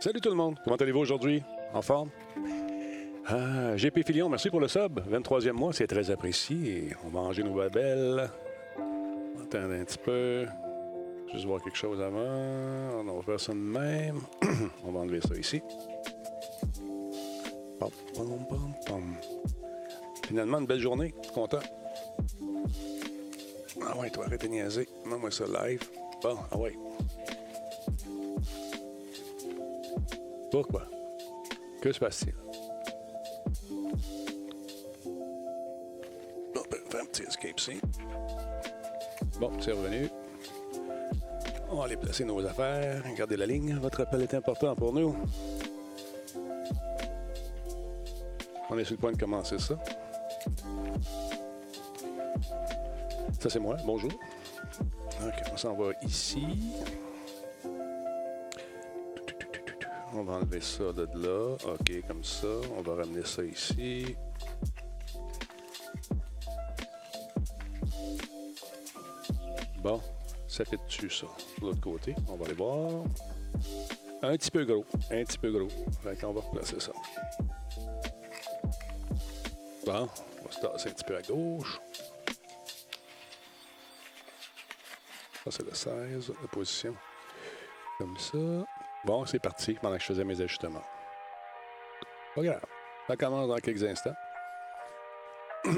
Salut tout le monde. Comment allez-vous aujourd'hui? En forme? Ah, GP Filion, merci pour le sub. 23e mois, c'est très apprécié. On va manger nos babelles. Attendre un petit peu. Juste voir quelque chose avant. On va faire ça de même. On va enlever ça ici. Pom. Finalement, une belle journée. Content. Ah ouais, toi, arrête de niaiser. Mets-moi ça live. Bon, ah ouais. Pourquoi? Que se passe-t-il? Bon, ben, faire un petit escape ici. Bon, c'est revenu. On va aller placer nos affaires. Regardez la ligne. Votre appel est important pour nous. On est sur le point de commencer ça. Ça, c'est moi. Bonjour. OK, on s'en va ici. Va enlever ça de là. OK, comme ça. On va ramener ça ici. Bon, ça fait dessus, ça. De l'autre côté, on va aller voir. Un petit peu gros. Un petit peu gros. Fait qu'on va replacer ça. Bon, on va se tasser un petit peu à gauche. Ça, c'est le 16, la position. Comme ça. Bon, c'est parti pendant que je faisais mes ajustements. Pas grave. Ça commence dans quelques instants.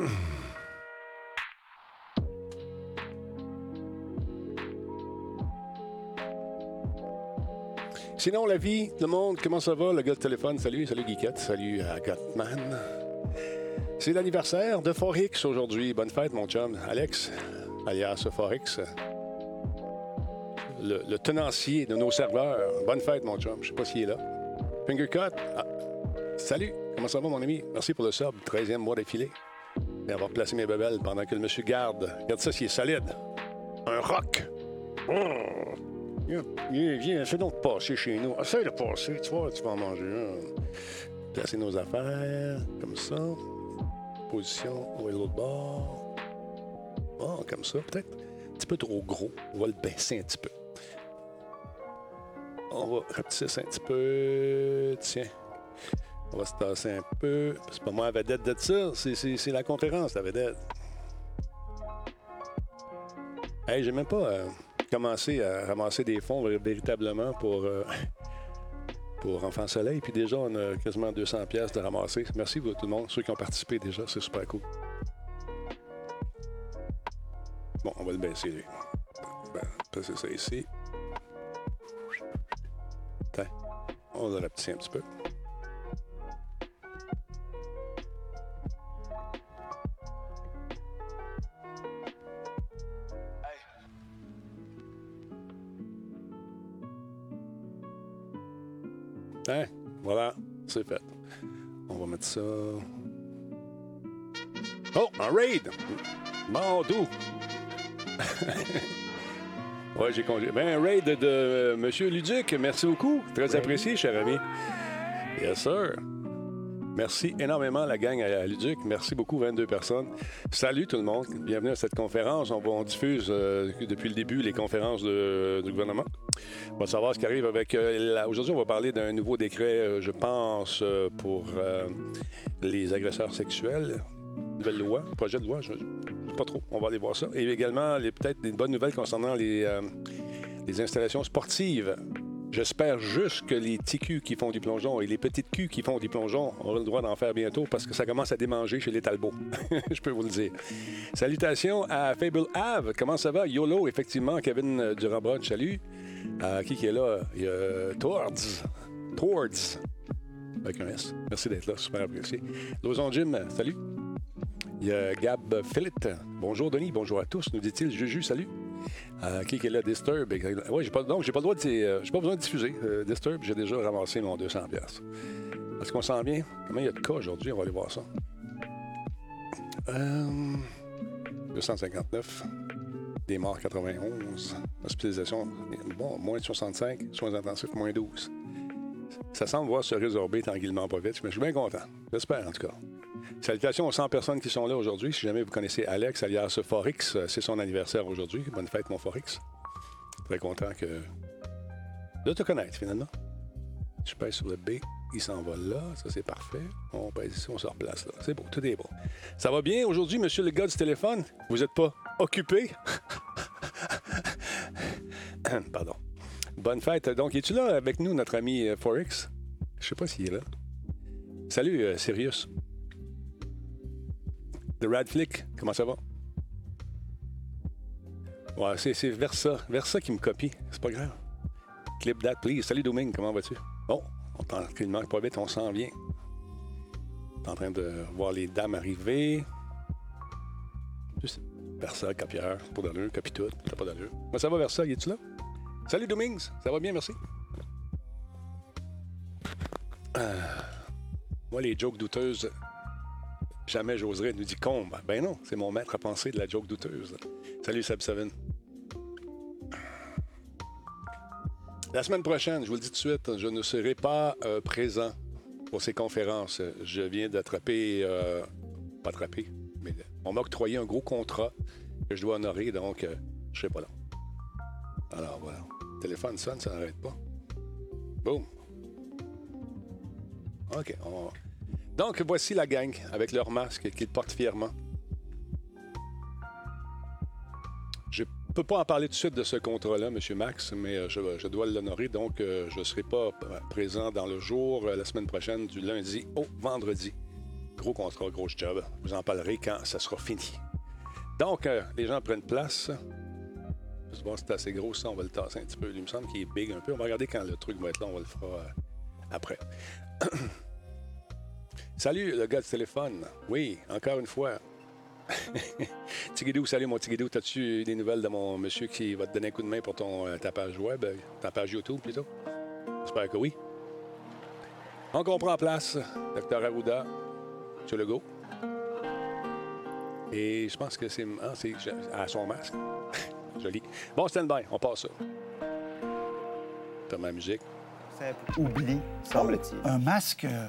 Sinon, la vie, le monde, comment ça va? Le gars de téléphone, salut, salut Geekette, salut à Gottman. C'est l'anniversaire de Forex aujourd'hui. Bonne fête, mon chum. Alex, alias Forex. Le, tenancier de nos serveurs. Bonne fête, mon chum. Je sais pas s'il est là. Fingercut. Ah. Salut. Comment ça va, mon ami? Merci pour le sub. 13e mois d'affilée. Va replacer mes bebelles pendant que le monsieur garde. Regarde ça, s'il est solide. Un rock. Viens, viens, viens, fais donc passer chez nous. Essaye de passer, tu vois, tu vas en manger. Placer nos affaires, comme ça. Position, on va l'autre bord. Comme ça, peut-être un petit peu trop gros. On va le baisser un petit peu. On va rapetisser un petit peu. Tiens. On va se tasser un peu. C'est pas moi la vedette de ça, c'est- la conférence, la vedette. Hey, j'ai même pas euh, commencé à ramasser des fonds vé- véritablement pour, euh, pour Enfant Soleil. Puis déjà, on a quasiment 200 pièces de ramasser. Merci à tout le monde, ceux qui ont participé déjà, c'est super cool. Bon, on va le baisser. Ben, placer ça ici. Tiens, on va le rapetisser un petit peu. Hein? Voilà, c'est fait. On va mettre ça. Oh, un raid! Bon, ouais, j'ai congé. Ben, un raid de euh, Monsieur Luduc. Merci beaucoup. Très apprécié, cher ami. Yes, sir. Merci énormément, la gang à Luduc. Merci beaucoup, 22 personnes. Salut tout le monde. Bienvenue à cette conférence. On, diffuse euh, depuis le début les conférences de- du gouvernement. On va savoir ce qui arrive avec. euh, la- Aujourd'hui, on va parler d'un nouveau décret, je pense, pour les agresseurs sexuels. Nouvelle loi, projet de loi, je ne sais pas trop. On va aller voir ça. Et également, peut-être des bonnes nouvelles concernant les, euh, les installations sportives. J'espère juste que les petits culs qui font du plongeon et les petites culs qui font du plongeon auront le droit d'en faire bientôt parce que ça commence à démanger chez les Talbots. Je peux vous le dire. Salutations à Fable Ave. Comment ça va? YOLO, effectivement. Kevin Durand-Broch, salut. Euh, qui qui est là? Il y a Towards. Towards. Avec un S. Merci d'être là. Super apprécié. Lozon Jim, salut. Il y a Gab Philip. Bonjour Denis, bonjour à tous, nous dit-il. Juju, salut. Euh, qui est là? Disturb? Pas, donc, j'ai pas le droit de. euh, j'ai pas besoin de diffuser. Euh, Disturb, j'ai déjà ramassé mon 200$. piastres. Est-ce qu'on s'en vient? Comment il y a de cas aujourd'hui? On va aller voir ça. Euh, 259. Des morts 91. Hospitalisation, bon, moins de 65. Soins intensifs, moins 12. Ça semble voir se résorber tranquillement pas vite, mais je suis bien content. J'espère, en tout cas. Salutations aux 100 personnes qui sont là aujourd'hui. Si jamais vous connaissez Alex, alias Forix, euh, c'est son anniversaire aujourd'hui. Bonne fête, mon Forix. Très content que... de te connaître, finalement. Je pèse sur le B, il s'en va là. Ça, c'est parfait. On pèse ici, on se replace là. C'est bon, tout est bon. Ça va bien aujourd'hui, monsieur le gars du téléphone? Vous n'êtes pas occupé? Pardon. Bonne fête. Donc, es-tu là avec nous, notre ami euh, Forex? Je sais pas s'il est là. Salut, euh, Sirius. The Rad Flick, comment ça va? Ouais, c'est, Versa. Versa qui me copie. C'est pas grave. Clip that, please. Salut, Domingue, comment vas-tu? Bon, on tranquillement, pas vite, on s'en vient. Est en train de voir les dames arriver. Versa, copieur, pas d'allure, copie tout, t'as pas d'allure. Moi, ça va, Versa, es-tu là? Salut, Domingues, ça va bien, merci. Euh, moi, les jokes douteuses, jamais j'oserais, nous dit Combe. Ben non, c'est mon maître à penser de la joke douteuse. Salut, Seb Seven. La semaine prochaine, je vous le dis tout de suite, je ne serai pas euh, présent pour ces conférences. Je viens d'attraper, euh, pas attraper, mais on m'a octroyé un gros contrat que je dois honorer, donc euh, je ne serai pas là. Alors voilà, le téléphone sonne, ça n'arrête pas. Boum. OK. on- Donc voici la gang avec leur masque qu'ils portent fièrement. Je ne peux pas en parler tout de suite de ce contrat-là, M. Max, mais euh, je, dois l'honorer. Donc, euh, je ne serai pas euh, présent dans le jour la semaine prochaine, du lundi au vendredi. Gros contrat, gros job. Vous en parlerai quand ça sera fini. Donc, les gens prennent place. Je si c'est assez gros, ça, on va le tasser un petit peu. Il me semble qu'il est big un peu. On va regarder quand le truc va être là, on va le euh, après. Salut, le gars du téléphone. Oui, encore une fois. Tigidou, salut mon Tigidou. T'as-tu des nouvelles de mon monsieur qui va te donner un coup de main pour ton, euh, ta page web, euh, ta page YouTube plutôt? J'espère que oui. On comprend en place. Docteur Arruda, sur le go. Et je pense que c'est ah, c'est à son masque. Joli. Bon, stand-by, on passe ça. T'as ma musique. Oublie, semble-t-il. Un masque, euh,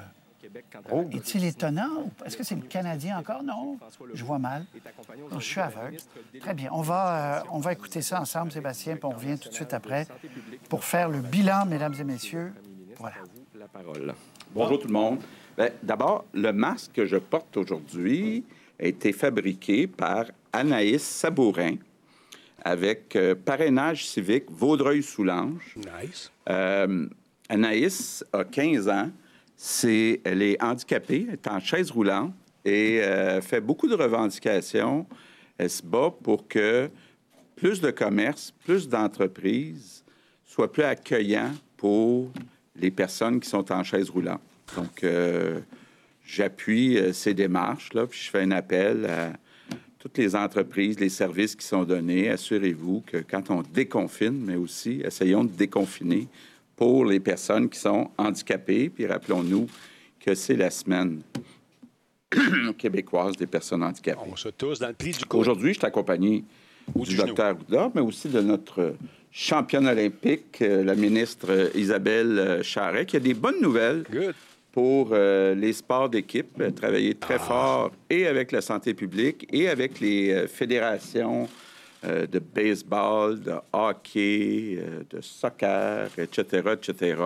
Oh. est-il étonnant? Est-ce que c'est le Canadien encore? Non, je vois mal. Non, je suis aveugle. Très bien. On va, euh, on va écouter ça ensemble, Sébastien, puis on revient tout de suite après pour faire le bilan, mesdames et messieurs. Voilà. La parole. Bonjour tout le monde. Ben, D'abord, le masque que je porte aujourd'hui a été fabriqué par Anaïs Sabourin avec euh, parrainage civique Vaudreuil-Soulanges. Nice. Euh, Anaïs a 15 ans. C'est, elle est handicapée, elle est en chaise roulante et euh, fait beaucoup de revendications. Elle se bat pour que plus de commerces, plus d'entreprises soient plus accueillants pour les personnes qui sont en chaise roulante. Donc, euh, j'appuie euh, ces démarches, là, puis je fais un appel à toutes les entreprises, les services qui sont donnés. Assurez-vous que quand on déconfine, mais aussi essayons de déconfiner pour les personnes qui sont handicapées. Puis rappelons-nous que c'est la semaine québécoise des personnes handicapées. On se tous dans le pli du coup. Aujourd'hui, je suis accompagné Ou du docteur Houda, mais aussi de notre championne olympique, euh, la ministre Isabelle euh, Charret, qui a des bonnes nouvelles Good. pour euh, les sports d'équipe, travailler Ah. très fort et avec la santé publique et avec les fédérations euh, de baseball, de hockey, euh, de soccer, etc., etc.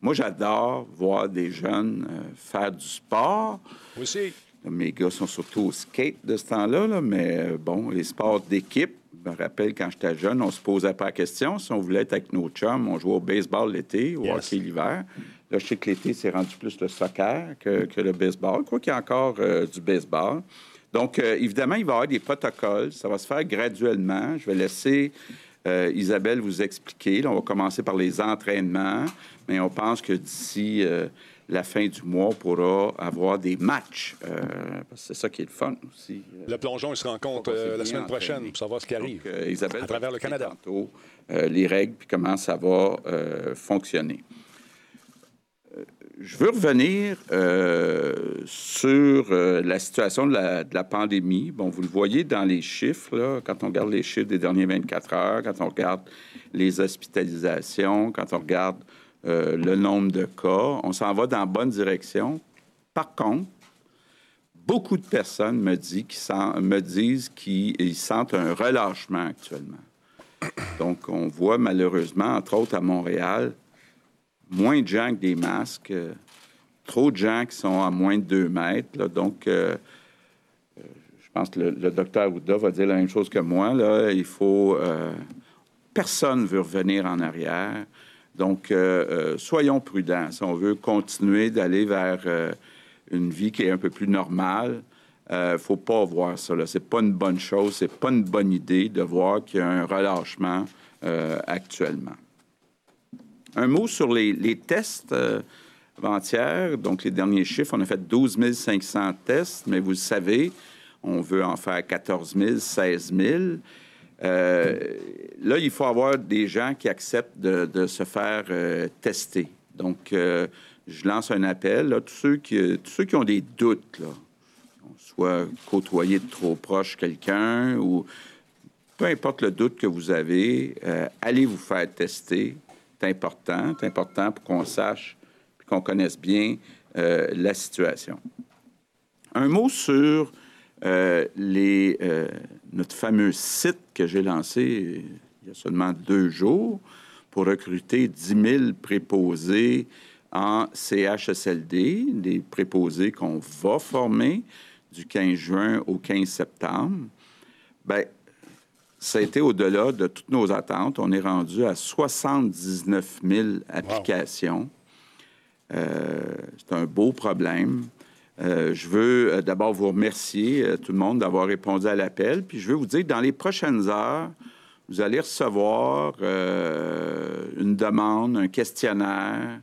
Moi, j'adore voir des jeunes euh, faire du sport. Moi aussi. Mes gars sont surtout au skate de ce temps-là, là, mais bon, les sports d'équipe, je me rappelle quand j'étais jeune, on se posait pas la question. Si on voulait être avec nos chums, on jouait au baseball l'été, au Yes. hockey l'hiver. Là, je sais que l'été, c'est rendu plus le soccer que, que le baseball. Quoi qu'il y a encore euh, du baseball. Donc, euh, évidemment, il va y avoir des protocoles. Ça va se faire graduellement. Je vais laisser euh, Isabelle vous expliquer. Là, on va commencer par les entraînements, mais on pense que d'ici euh, la fin du mois, on pourra avoir des matchs. C'est ça qui est le fun aussi. Le plongeon, il se rencontre la semaine prochaine entraîné. pour savoir ce qui arrive. donc, Isabelle à travers le Canada. Tantôt, les règles puis comment ça va fonctionner. Je veux revenir euh, sur euh, la situation de la, pandémie. Bon, vous le voyez dans les chiffres, quand on regarde les chiffres des dernières 24 heures, quand on regarde les hospitalisations, quand on regarde euh, le nombre de cas, on s'en va dans la bonne direction. Par contre, beaucoup de personnes me disent qu'ils sentent un relâchement actuellement. Donc, on voit malheureusement, entre autres à Montréal, moins de gens avec des masques, trop de gens qui sont à moins de 2 mètres. donc, je pense que le, docteur Ouda va dire la même chose que moi. Il faut... personne veut revenir en arrière. Donc, soyons prudents. Si on veut continuer d'aller vers une vie qui est un peu plus normale, il euh, ne faut pas voir ça. Ce n'est pas une bonne chose, ce n'est pas une bonne idée de voir qu'il y a un relâchement euh, actuellement. Un mot sur les, tests euh, avant-hier. Donc, les derniers chiffres, on a fait 12 500 tests, mais vous le savez, on veut en faire 14 000, 16 000. là, il faut avoir des gens qui acceptent de, se faire tester. Donc, je lance un appel à tous ceux qui, ceux qui ont des doutes, là, soit côtoyer de trop proche quelqu'un ou peu importe le doute que vous avez, euh, allez vous faire tester. Important. Important pour qu'on sache qu'on connaisse bien euh, la situation. Un mot sur euh, les, notre fameux site que j'ai lancé il y a seulement deux jours pour recruter 10 000 préposés en CHSLD, des préposés qu'on va former du 15 juin au 15 septembre, bien, ça a été au-delà de toutes nos attentes. On est rendu à 79 000 applications. Euh, c'est un beau problème. Euh, je veux euh, d'abord vous remercier, tout le monde, d'avoir répondu à l'appel. Puis je veux vous dire que dans les prochaines heures, vous allez recevoir une demande, un questionnaire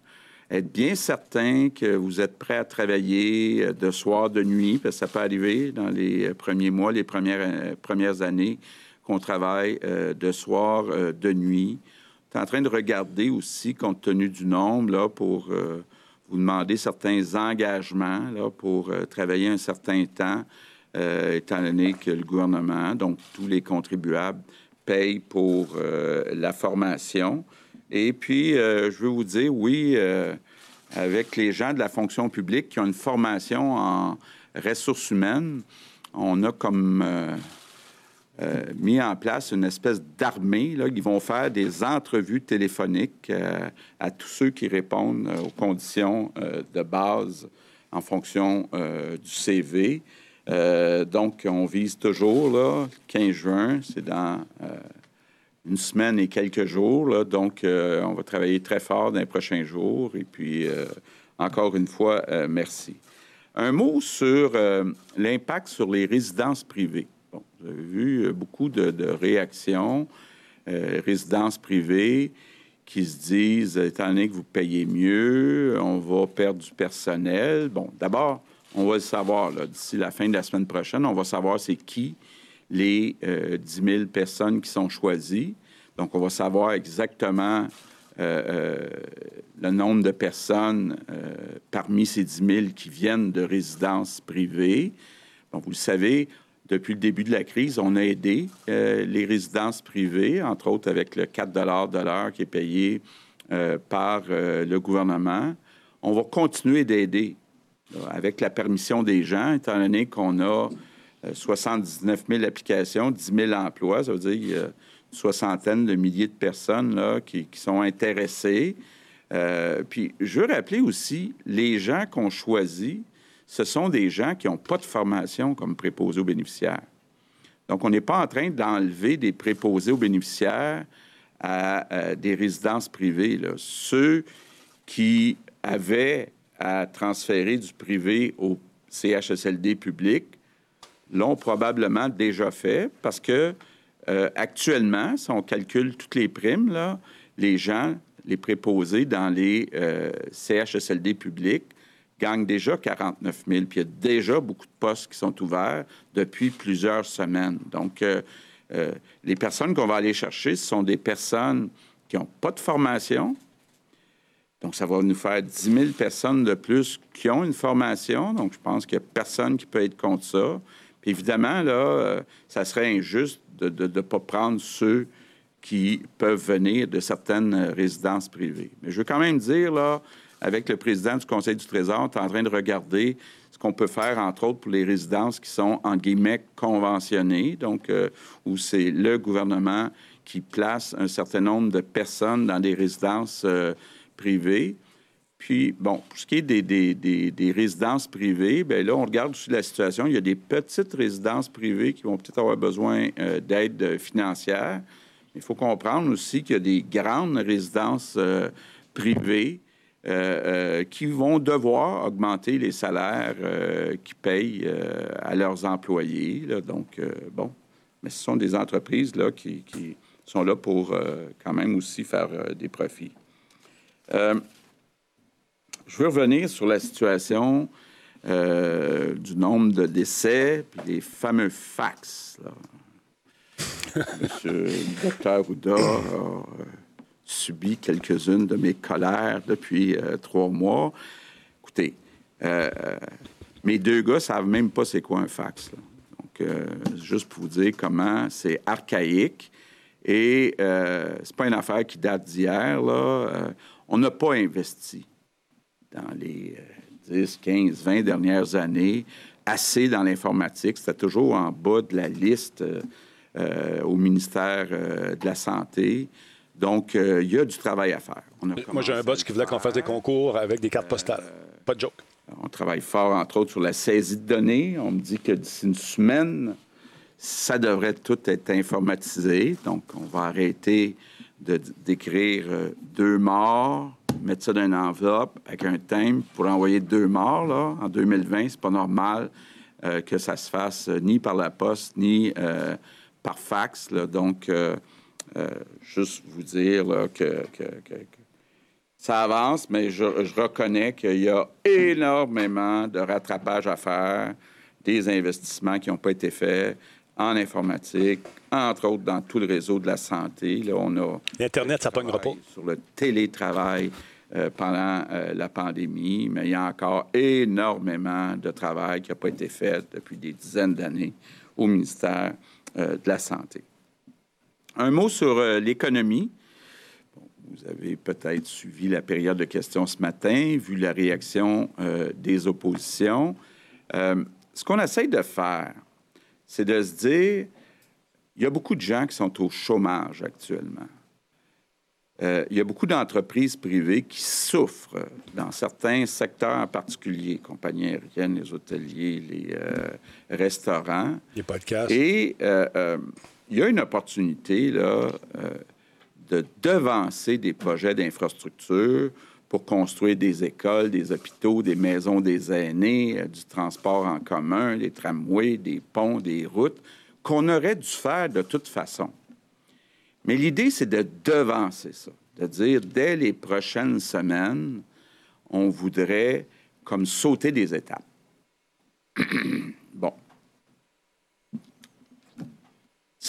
être bien certain que vous êtes prêt à travailler euh, de soir, de nuit, parce que ça peut arriver dans les euh, premiers mois, les premières, euh, premières années qu'on travaille de soir, de nuit. Tu es en train de regarder aussi, compte tenu du nombre, là, pour vous demander certains engagements là, pour travailler un certain temps, étant donné que le gouvernement, donc tous les contribuables, payent pour la formation. Et puis, euh, je veux vous dire, oui, euh, avec les gens de la fonction publique qui ont une formation en ressources humaines, on a comme euh, mis en place une espèce d'armée. Ils vont faire des entrevues téléphoniques à tous ceux qui répondent aux conditions de base en fonction du CV. donc, on vise toujours, là, 15 juin, c'est dans une semaine et quelques jours. donc, euh, on va travailler très fort dans les prochains jours. Et puis, euh, encore une fois, euh, merci. Un mot sur l'impact sur les résidences privées. Vous avez vu beaucoup de, réactions. résidences privées qui se disent, étant donné que vous payez mieux, on va perdre du personnel. Bon, d'abord, on va le savoir d'ici la fin de la semaine prochaine. On va savoir c'est qui les 10 euh, 000 personnes qui sont choisies. Donc, on va savoir exactement euh, euh, le nombre de personnes parmi ces 10 000 qui viennent de résidences privées. Donc, vous le savez, depuis le début de la crise, on a aidé les résidences privées, entre autres avec le 4 de l'heure qui est payé par le gouvernement. On va continuer d'aider avec la permission des gens, étant donné qu'on a 79 000 applications, 10 000 emplois. Ça veut dire une soixantaine de milliers de personnes là, qui, sont intéressées. Euh, puis, je veux rappeler aussi, les gens qu'on choisit, ce sont des gens qui n'ont pas de formation comme préposés aux bénéficiaires. Donc, on n'est pas en train d'enlever des préposés aux bénéficiaires à, des résidences privées. Ceux qui avaient à transférer du privé au CHSLD public l'ont probablement déjà fait parce que euh, actuellement, si on calcule toutes les primes, les gens, les préposés dans les euh, CHSLD publics gagnent déjà 49 000. Puis il y a déjà beaucoup de postes qui sont ouverts depuis plusieurs semaines. Donc, euh, les personnes qu'on va aller chercher, ce sont des personnes qui n'ont pas de formation. Donc, ça va nous faire 10 000 personnes de plus qui ont une formation. Donc, je pense qu'il n'y a personne qui peut être contre ça évidemment, là, euh, ça serait injuste de ne pas prendre ceux qui peuvent venir de certaines résidences privées. Mais je veux quand même dire, là, avec le président du Conseil du Trésor, on est en train de regarder ce qu'on peut faire, entre autres, pour les résidences qui sont, en guillemets, conventionnées, donc euh, où c'est le gouvernement qui place un certain nombre de personnes dans des résidences euh, privées. Puis, bon, pour ce qui est des, résidences privées, bien là, on regarde aussi la situation. Il y a des petites résidences privées qui vont peut-être avoir besoin euh, d'aide financière. Il faut comprendre aussi qu'il y a des grandes résidences privées euh, qui vont devoir augmenter les salaires qu'ils payent à leurs employés. Donc, bon, mais ce sont des entreprises là, qui, sont là pour quand même aussi faire des profits. Je veux revenir sur la situation euh, du nombre de décès, puis des fameux fax. Monsieur le docteur Ouda euh, subi quelques-unes de mes colères depuis euh, trois mois. Écoutez, mes deux gars savent même pas c'est quoi un fax. Donc, juste pour vous dire comment c'est archaïque et c'est pas une affaire qui date d'hier. on n'a pas investi dans les 10, 15, 20 dernières années, assez dans l'informatique. C'était toujours en bas de la liste euh, euh, au ministère euh, de la Santé. Donc, il y a du travail à faire. Moi, j'ai un boss qui voulait qu'on fasse des concours avec des cartes postales. Pas de joke. On travaille fort, entre autres, sur la saisie de données. On me dit que d'ici une semaine, ça devrait tout être informatisé. Donc, on va arrêter d'écrire deux morts, mettre ça dans une enveloppe avec un thème pour envoyer deux morts là, en 2020. C'est pas normal euh, que ça se fasse euh, ni par la poste ni euh, par fax. Donc, juste vous dire que, ça avance, mais je, reconnais qu'il y a énormément de rattrapage à faire, des investissements qui n'ont pas été faits en informatique, entre autres dans tout le réseau de la santé. Là, on a Internet, ça pognera pas. Sur le télétravail euh, pendant euh, la pandémie, mais il y a encore énormément de travail qui n'a pas été fait depuis des dizaines d'années au ministère euh, de la Santé. Un mot sur l'économie. vous avez peut-être suivi la période de questions ce matin, vu la réaction des oppositions. ce qu'on essaye de faire, c'est de se dire, il y a beaucoup de gens qui sont au chômage actuellement. Euh, il y a beaucoup d'entreprises privées qui souffrent dans certains secteurs en particulier, compagnies aériennes, les hôteliers, les euh, restaurants. Les podcasts. Et euh, il y a une opportunité là, de devancer des projets d'infrastructure pour construire des écoles, des hôpitaux, des maisons des aînés, euh, du transport en commun, des tramways, des ponts, des routes, qu'on aurait dû faire de toute façon. Mais l'idée, c'est de devancer ça, de dire dès les prochaines semaines, on voudrait comme sauter des étapes. bon.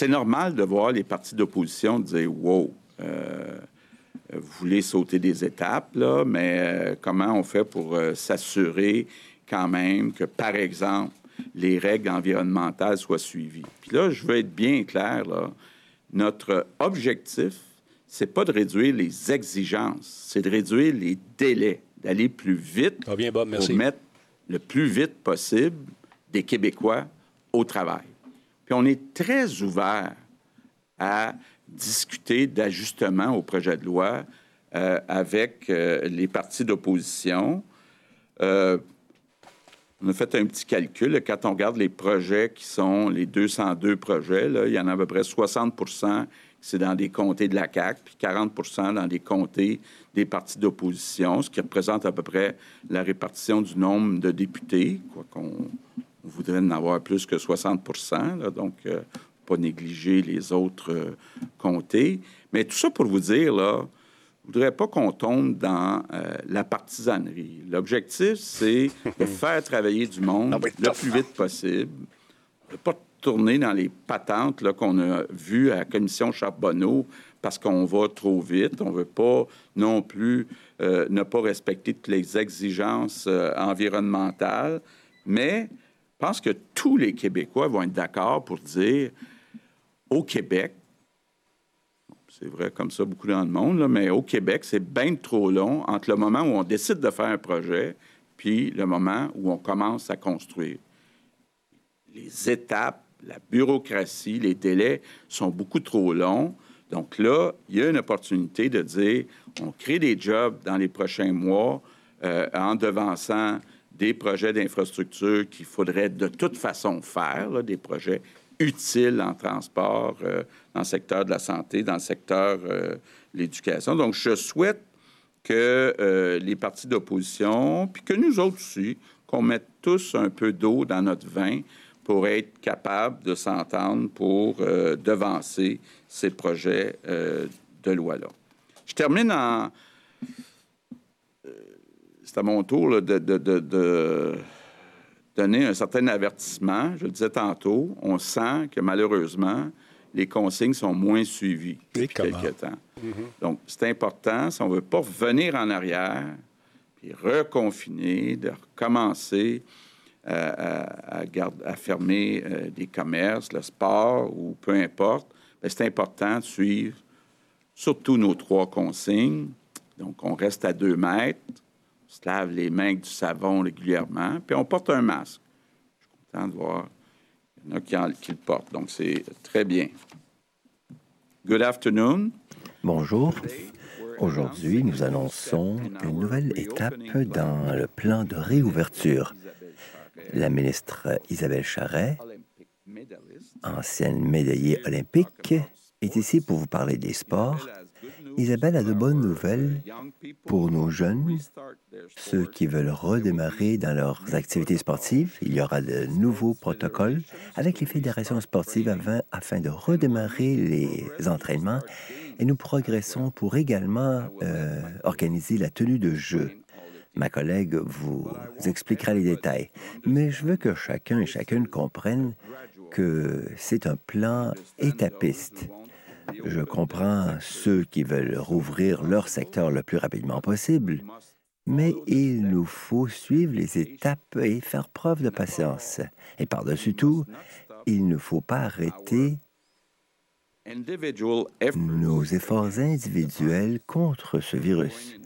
C'est normal de voir les partis d'opposition dire Wow, euh, vous voulez sauter des étapes, là, mais euh, comment on fait pour euh, s'assurer quand même que, par exemple, les règles environnementales soient suivies? Puis là, je veux être bien clair, là, notre objectif, c'est pas de réduire les exigences, c'est de réduire les délais, d'aller plus vite ah, bien, Bob, pour mettre le plus vite possible des Québécois au travail. On est très ouvert à discuter d'ajustements au projet de loi euh, avec euh, les partis d'opposition. Euh, on a fait un petit calcul. Quand on regarde les projets qui sont les 202 projets, il y en a à peu près 60 c'est dans des comtés de la CAQ, puis 40% dans des comtés des partis d'opposition, ce qui représente à peu près la répartition du nombre de députés, quoi qu'on voudrait en avoir plus que 60 là, donc pas négliger les autres euh, comtés. Mais tout ça pour vous dire, là, je ne voudrais pas qu'on tombe dans euh, la partisanerie. L'objectif, c'est de faire travailler du monde le plus vite possible. Ne pas tourner dans les patentes qu'on a vues à la commission Charbonneau parce qu'on va trop vite. On ne veut pas non plus euh, ne pas respecter toutes les exigences environnementales. Mais je pense que tous les Québécois vont être d'accord pour dire au Québec, c'est vrai comme ça beaucoup dans le monde, mais au Québec, c'est bien trop long entre le moment où on décide de faire un projet puis le moment où on commence à construire. Les étapes, la bureaucratie, les délais sont beaucoup trop longs. Donc là, il y a une opportunité de dire, on crée des jobs dans les prochains mois euh, en devançant des projets d'infrastructure qu'il faudrait de toute façon faire, des projets utiles en transport, euh, dans le secteur de la santé, dans le secteur euh, de l'éducation. Donc, je souhaite que les partis d'opposition, puis que nous autres aussi, qu'on mette tous un peu d'eau dans notre vin pour être capable de s'entendre pour euh, devancer ces projets euh, de loi-là. Je termine en... Euh, c'est à mon tour de, de, donner un certain avertissement. Je le disais tantôt, on sent que malheureusement, les consignes sont moins suivies depuis quelques temps. Mm-hmm. Donc, c'est important, si on ne veut pas revenir en arrière, puis reconfiner, de recommencer à, à, fermer euh, des commerces, le sport ou peu importe, ben, c'est important de suivre surtout nos trois consignes. Donc, on reste à deux mètres, se lave les mains avec du savon régulièrement, puis on porte un masque. Je suis content de voir qu'il y en a qui, le portent. Donc, c'est très bien. Good afternoon. Bonjour. Aujourd'hui, nous annonçons une nouvelle étape dans le plan de réouverture. La ministre Isabelle Charret, ancienne médaillée olympique, est ici pour vous parler des sports. Isabelle a de bonnes nouvelles pour nos jeunes, ceux qui veulent redémarrer dans leurs activités sportives. Il y aura de nouveaux protocoles avec les fédérations sportives afin de redémarrer les entraînements et nous progressons pour également euh, organiser la tenue de jeux. Ma collègue vous expliquera les détails, mais je veux que chacun et chacune comprenne que c'est un plan étapiste. Je comprends ceux qui veulent rouvrir leur secteur le plus rapidement possible, mais il nous faut suivre les étapes et faire preuve de patience. Et par-dessus tout, il ne faut pas arrêter nos efforts individuels contre ce virus.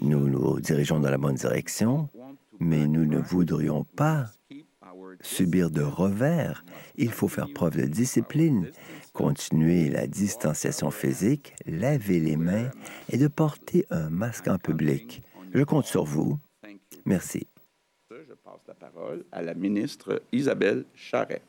Nous nous dirigeons dans la bonne direction, mais nous ne voudrions pas subir de revers. Il faut faire preuve de discipline, continuer la distanciation physique, laver les mains et de porter un masque en public. Je compte sur vous. Merci. Je passe la parole à la ministre Isabelle Charret.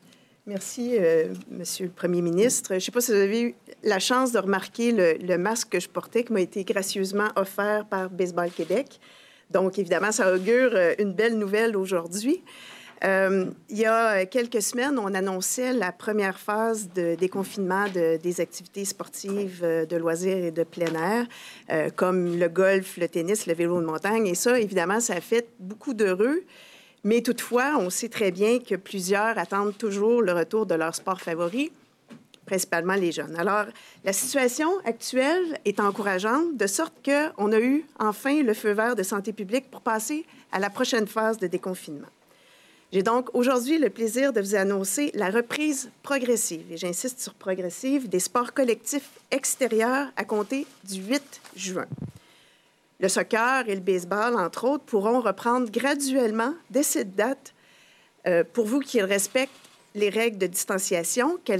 Merci, euh, Monsieur le Premier ministre. Je ne sais pas si vous avez eu la chance de remarquer le, masque que je portais, qui m'a été gracieusement offert par Baseball Québec. Donc, évidemment, ça augure euh, une belle nouvelle aujourd'hui. Euh, il y a quelques semaines, on annonçait la première phase de déconfinement de, des activités sportives de loisirs et de plein air, comme le golf, le tennis, le vélo de montagne. Et ça, évidemment, ça a fait beaucoup d'heureux. Mais toutefois, on sait très bien que plusieurs attendent toujours le retour de leur sport favori, principalement les jeunes. Alors, la situation actuelle est encourageante, de sorte qu'on a eu enfin le feu vert de santé publique pour passer à la prochaine phase de déconfinement. J'ai donc aujourd'hui le plaisir de vous annoncer la reprise progressive, et j'insiste sur progressive, des sports collectifs extérieurs à compter du 8 juin. Le soccer et le baseball, entre autres, pourront reprendre graduellement dès cette date, euh, pourvu qu'ils respectent les règles de distanciation, que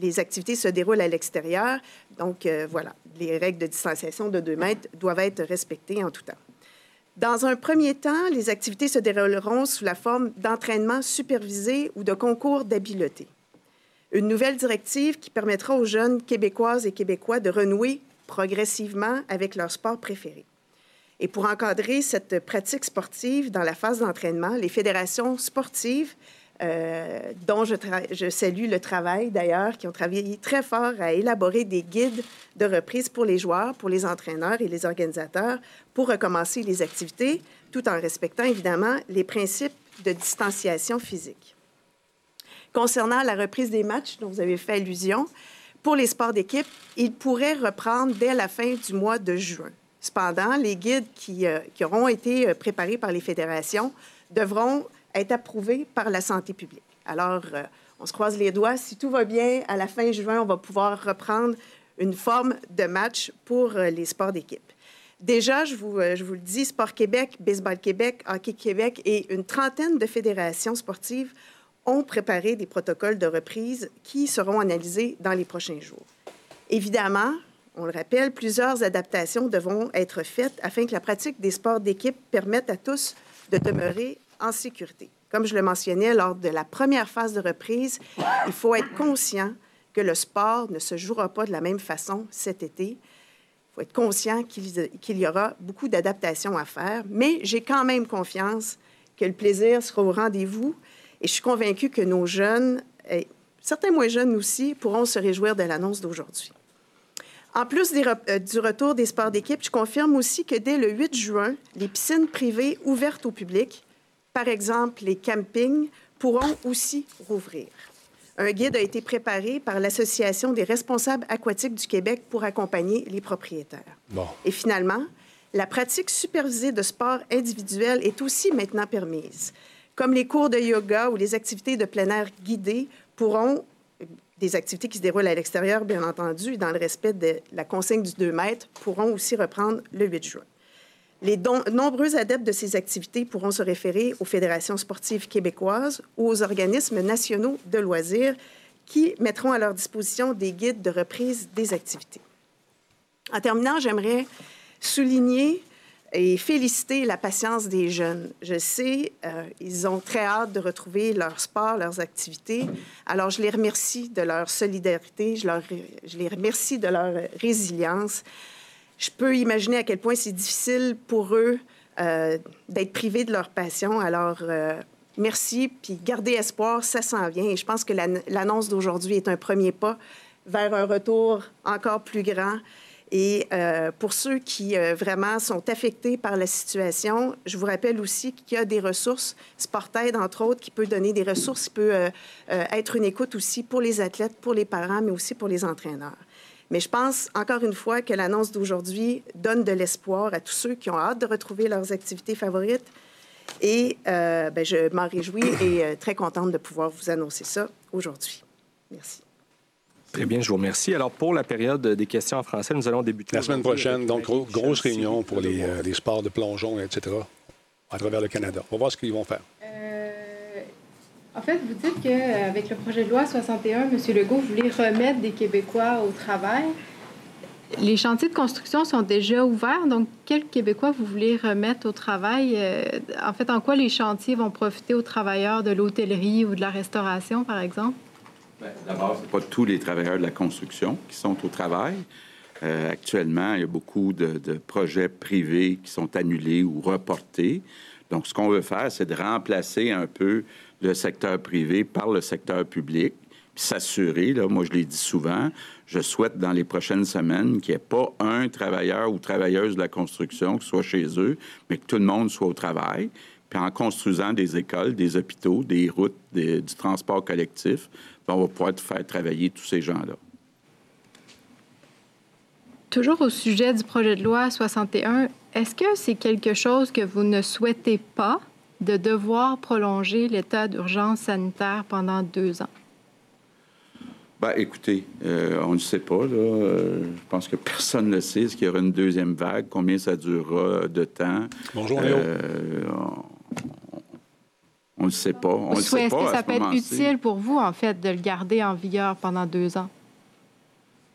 les activités se déroulent à l'extérieur. Donc, euh, voilà, les règles de distanciation de 2 mètres doivent être respectées en tout temps. Dans un premier temps, les activités se dérouleront sous la forme d'entraînement supervisé ou de concours d'habileté. Une nouvelle directive qui permettra aux jeunes Québécoises et Québécois de renouer progressivement avec leur sport préféré. Et pour encadrer cette pratique sportive dans la phase d'entraînement, les fédérations sportives, euh, dont je, salue le travail d'ailleurs, qui ont travaillé très fort à élaborer des guides de reprise pour les joueurs, pour les entraîneurs et les organisateurs, pour recommencer les activités, tout en respectant évidemment les principes de distanciation physique. Concernant la reprise des matchs dont vous avez fait allusion, pour les sports d'équipe, ils pourraient reprendre dès la fin du mois de juin. Cependant, les guides qui, euh, auront été euh, préparés par les fédérations devront être approuvés par la santé publique. Alors, euh, on se croise les doigts. Si tout va bien, à la fin juin, on va pouvoir reprendre une forme de match pour les sports d'équipe. Déjà, vous, je vous, le dis, Sport Québec, Baseball Québec, Hockey Québec et une trentaine de fédérations sportives ont préparé des protocoles de reprise qui seront analysés dans les prochains jours. Évidemment, on le rappelle, plusieurs adaptations devront être faites afin que la pratique des sports d'équipe permette à tous de demeurer en sécurité. Comme je le mentionnais lors de la première phase de reprise, il faut être conscient que le sport ne se jouera pas de la même façon cet été. Il faut être conscient qu'il y aura beaucoup d'adaptations à faire, mais j'ai quand même confiance que le plaisir sera au rendez-vous et je suis convaincue que nos jeunes, certains moins jeunes aussi, pourront se réjouir de l'annonce d'aujourd'hui. En plus euh, du retour des sports d'équipe, je confirme aussi que dès le 8 juin, les piscines privées ouvertes au public, par exemple les campings, pourront aussi rouvrir. Un guide a été préparé par l'Association des responsables aquatiques du Québec pour accompagner les propriétaires. Et finalement, la pratique supervisée de sport individuel est aussi maintenant permise. Comme les cours de yoga ou les activités de plein air guidées pourront, des activités qui se déroulent à l'extérieur, bien entendu, dans le respect de la consigne du 2 mètres, pourront aussi reprendre le 8 juin. Les nombreux adeptes de ces activités pourront se référer aux fédérations sportives québécoises ou aux organismes nationaux de loisirs qui mettront à leur disposition des guides de reprise des activités. En terminant, j'aimerais souligner et féliciter la patience des jeunes. Je sais, euh, ils ont très hâte de retrouver leur sport, leurs activités. Alors, je les remercie de leur solidarité, je, les remercie de leur résilience je peux imaginer à quel point c'est difficile pour eux euh, d'être privés de leur passion. Alors, euh, merci, puis gardez espoir, ça s'en vient. Et je pense que l'annonce d'aujourd'hui est un premier pas vers un retour encore plus grand. Et euh, pour ceux qui vraiment sont affectés par la situation, je vous rappelle aussi qu'il y a des ressources, Sportaid, entre autres, qui peut donner des ressources, qui peut être une écoute aussi pour les athlètes, pour les parents, mais aussi pour les entraîneurs. Mais je pense, encore une fois, que l'annonce d'aujourd'hui donne de l'espoir à tous ceux qui ont hâte de retrouver leurs activités favorites. Et euh, ben, je m'en réjouis et euh, très contente de pouvoir vous annoncer ça aujourd'hui. Merci. Très bien, je vous remercie. Alors, pour la période des questions en français, nous allons débuter. La semaine prochaine, donc, grosse réunion pour les, euh, les, sports de plongeon, etc., à travers le Canada. On va voir ce qu'ils vont faire. En fait, vous dites qu'avec le projet de loi 61, M. Legault voulait remettre des Québécois au travail. Les chantiers de construction sont déjà ouverts, donc quels Québécois vous voulez remettre au travail? Euh, en fait, en quoi les chantiers vont profiter aux travailleurs de l'hôtellerie ou de la restauration, par exemple? D'abord, ce pas tous les travailleurs de la construction qui sont au travail. Euh, actuellement, il y a beaucoup de, projets privés qui sont annulés ou reportés. Donc, ce qu'on veut faire, c'est de remplacer un peu le secteur privé par le secteur public, puis s'assurer, là, moi je l'ai dit souvent, je souhaite dans les prochaines semaines qu'il n'y ait pas un travailleur ou travailleuse de la construction qui soit chez eux, mais que tout le monde soit au travail. Puis en construisant des écoles, des hôpitaux, des routes, du transport collectif, ben, on va pouvoir faire travailler tous ces gens-là. Toujours au sujet du projet de loi 61, est-ce que c'est quelque chose que vous ne souhaitez pas? De devoir prolonger l'état d'urgence sanitaire pendant deux ans? Bien, écoutez, euh, on ne sait pas. Là. Euh, je pense que personne ne sait. Est-ce qu'il y aura une deuxième vague? Combien ça durera de temps? Bonjour, Léo. Euh, on ne sait pas. On Est-ce que ça peut être utile pour vous, en fait, de le garder en vigueur pendant deux ans?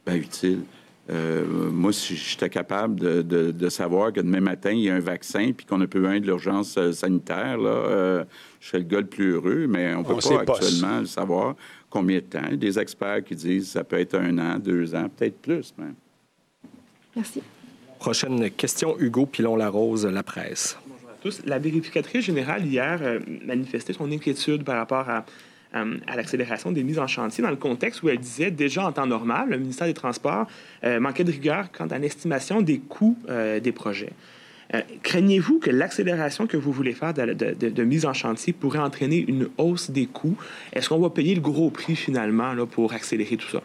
Bien, utile. Euh, moi, si j'étais capable de, savoir que demain matin, il y a un vaccin puis qu'on a besoin de l'urgence euh, sanitaire, là, euh, je serais le gars le plus heureux, mais on ne peut pas actuellement le savoir combien de temps. Il y a des experts qui disent que ça peut être un an, deux ans, peut-être plus même. Merci. Prochaine question, Hugo Pilon-Larose, La Presse. Bonjour à tous. La vérificatrice générale, hier, manifestait son inquiétude par rapport à euh, à l'accélération des mises en chantier dans le contexte où elle disait déjà en temps normal, le ministère des Transports euh, manquait de rigueur quant à l'estimation des coûts euh, des projets. Craignez-vous que l'accélération que vous voulez faire de, mise en chantier pourrait entraîner une hausse des coûts? Est-ce qu'on va payer le gros prix finalement pour accélérer tout ça?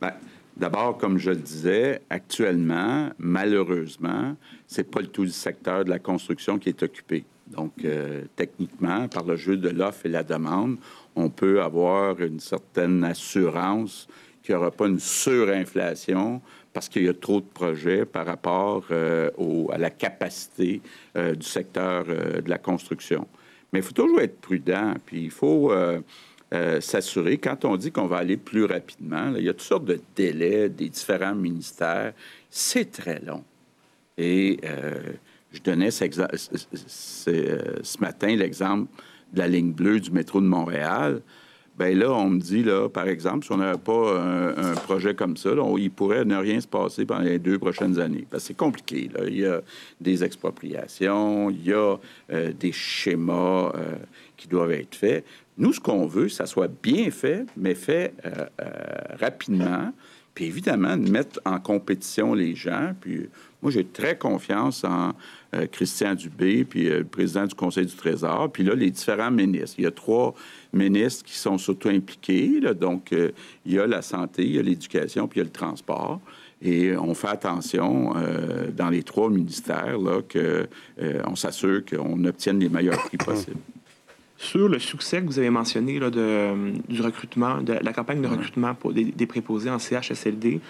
Bien, D'abord, comme je le disais, actuellement, malheureusement, c'est pas le tout le secteur de la construction qui est occupé. Donc, techniquement, par le jeu de l'offre et la demande, on peut avoir une certaine assurance qu'il n'y aura pas une surinflation parce qu'il y a trop de projets par rapport euh, à la capacité euh, du secteur euh, de la construction. Mais il faut toujours être prudent, puis il faut s'assurer, quand on dit qu'on va aller plus rapidement, il y a toutes sortes de délais des différents ministères. C'est très long. Et je donnais ce matin l'exemple de la ligne bleue du métro de Montréal. Ben là, on me dit, là, par exemple, si on n'avait pas un, projet comme ça, il pourrait ne rien se passer pendant les deux prochaines années. Parce que c'est compliqué. Là. Il y a des expropriations, il y a euh, des schémas euh, qui doivent être faits. Nous, ce qu'on veut, ça soit bien fait, mais fait euh, rapidement. Puis évidemment, de mettre en compétition les gens. Puis moi, j'ai très confiance en euh, Christian Dubé, puis euh, le président du Conseil du Trésor, puis là, les différents ministres. Il y a trois ministres qui sont surtout impliqués. donc, euh, il y a la santé, il y a l'éducation, puis il y a le transport. Et on fait attention dans les trois ministères là, qu'on s'assure qu'on obtienne les meilleurs prix possibles. Sur le succès que vous avez mentionné là, de, du recrutement, de la campagne de recrutement pour des, des préposés en CHSLD,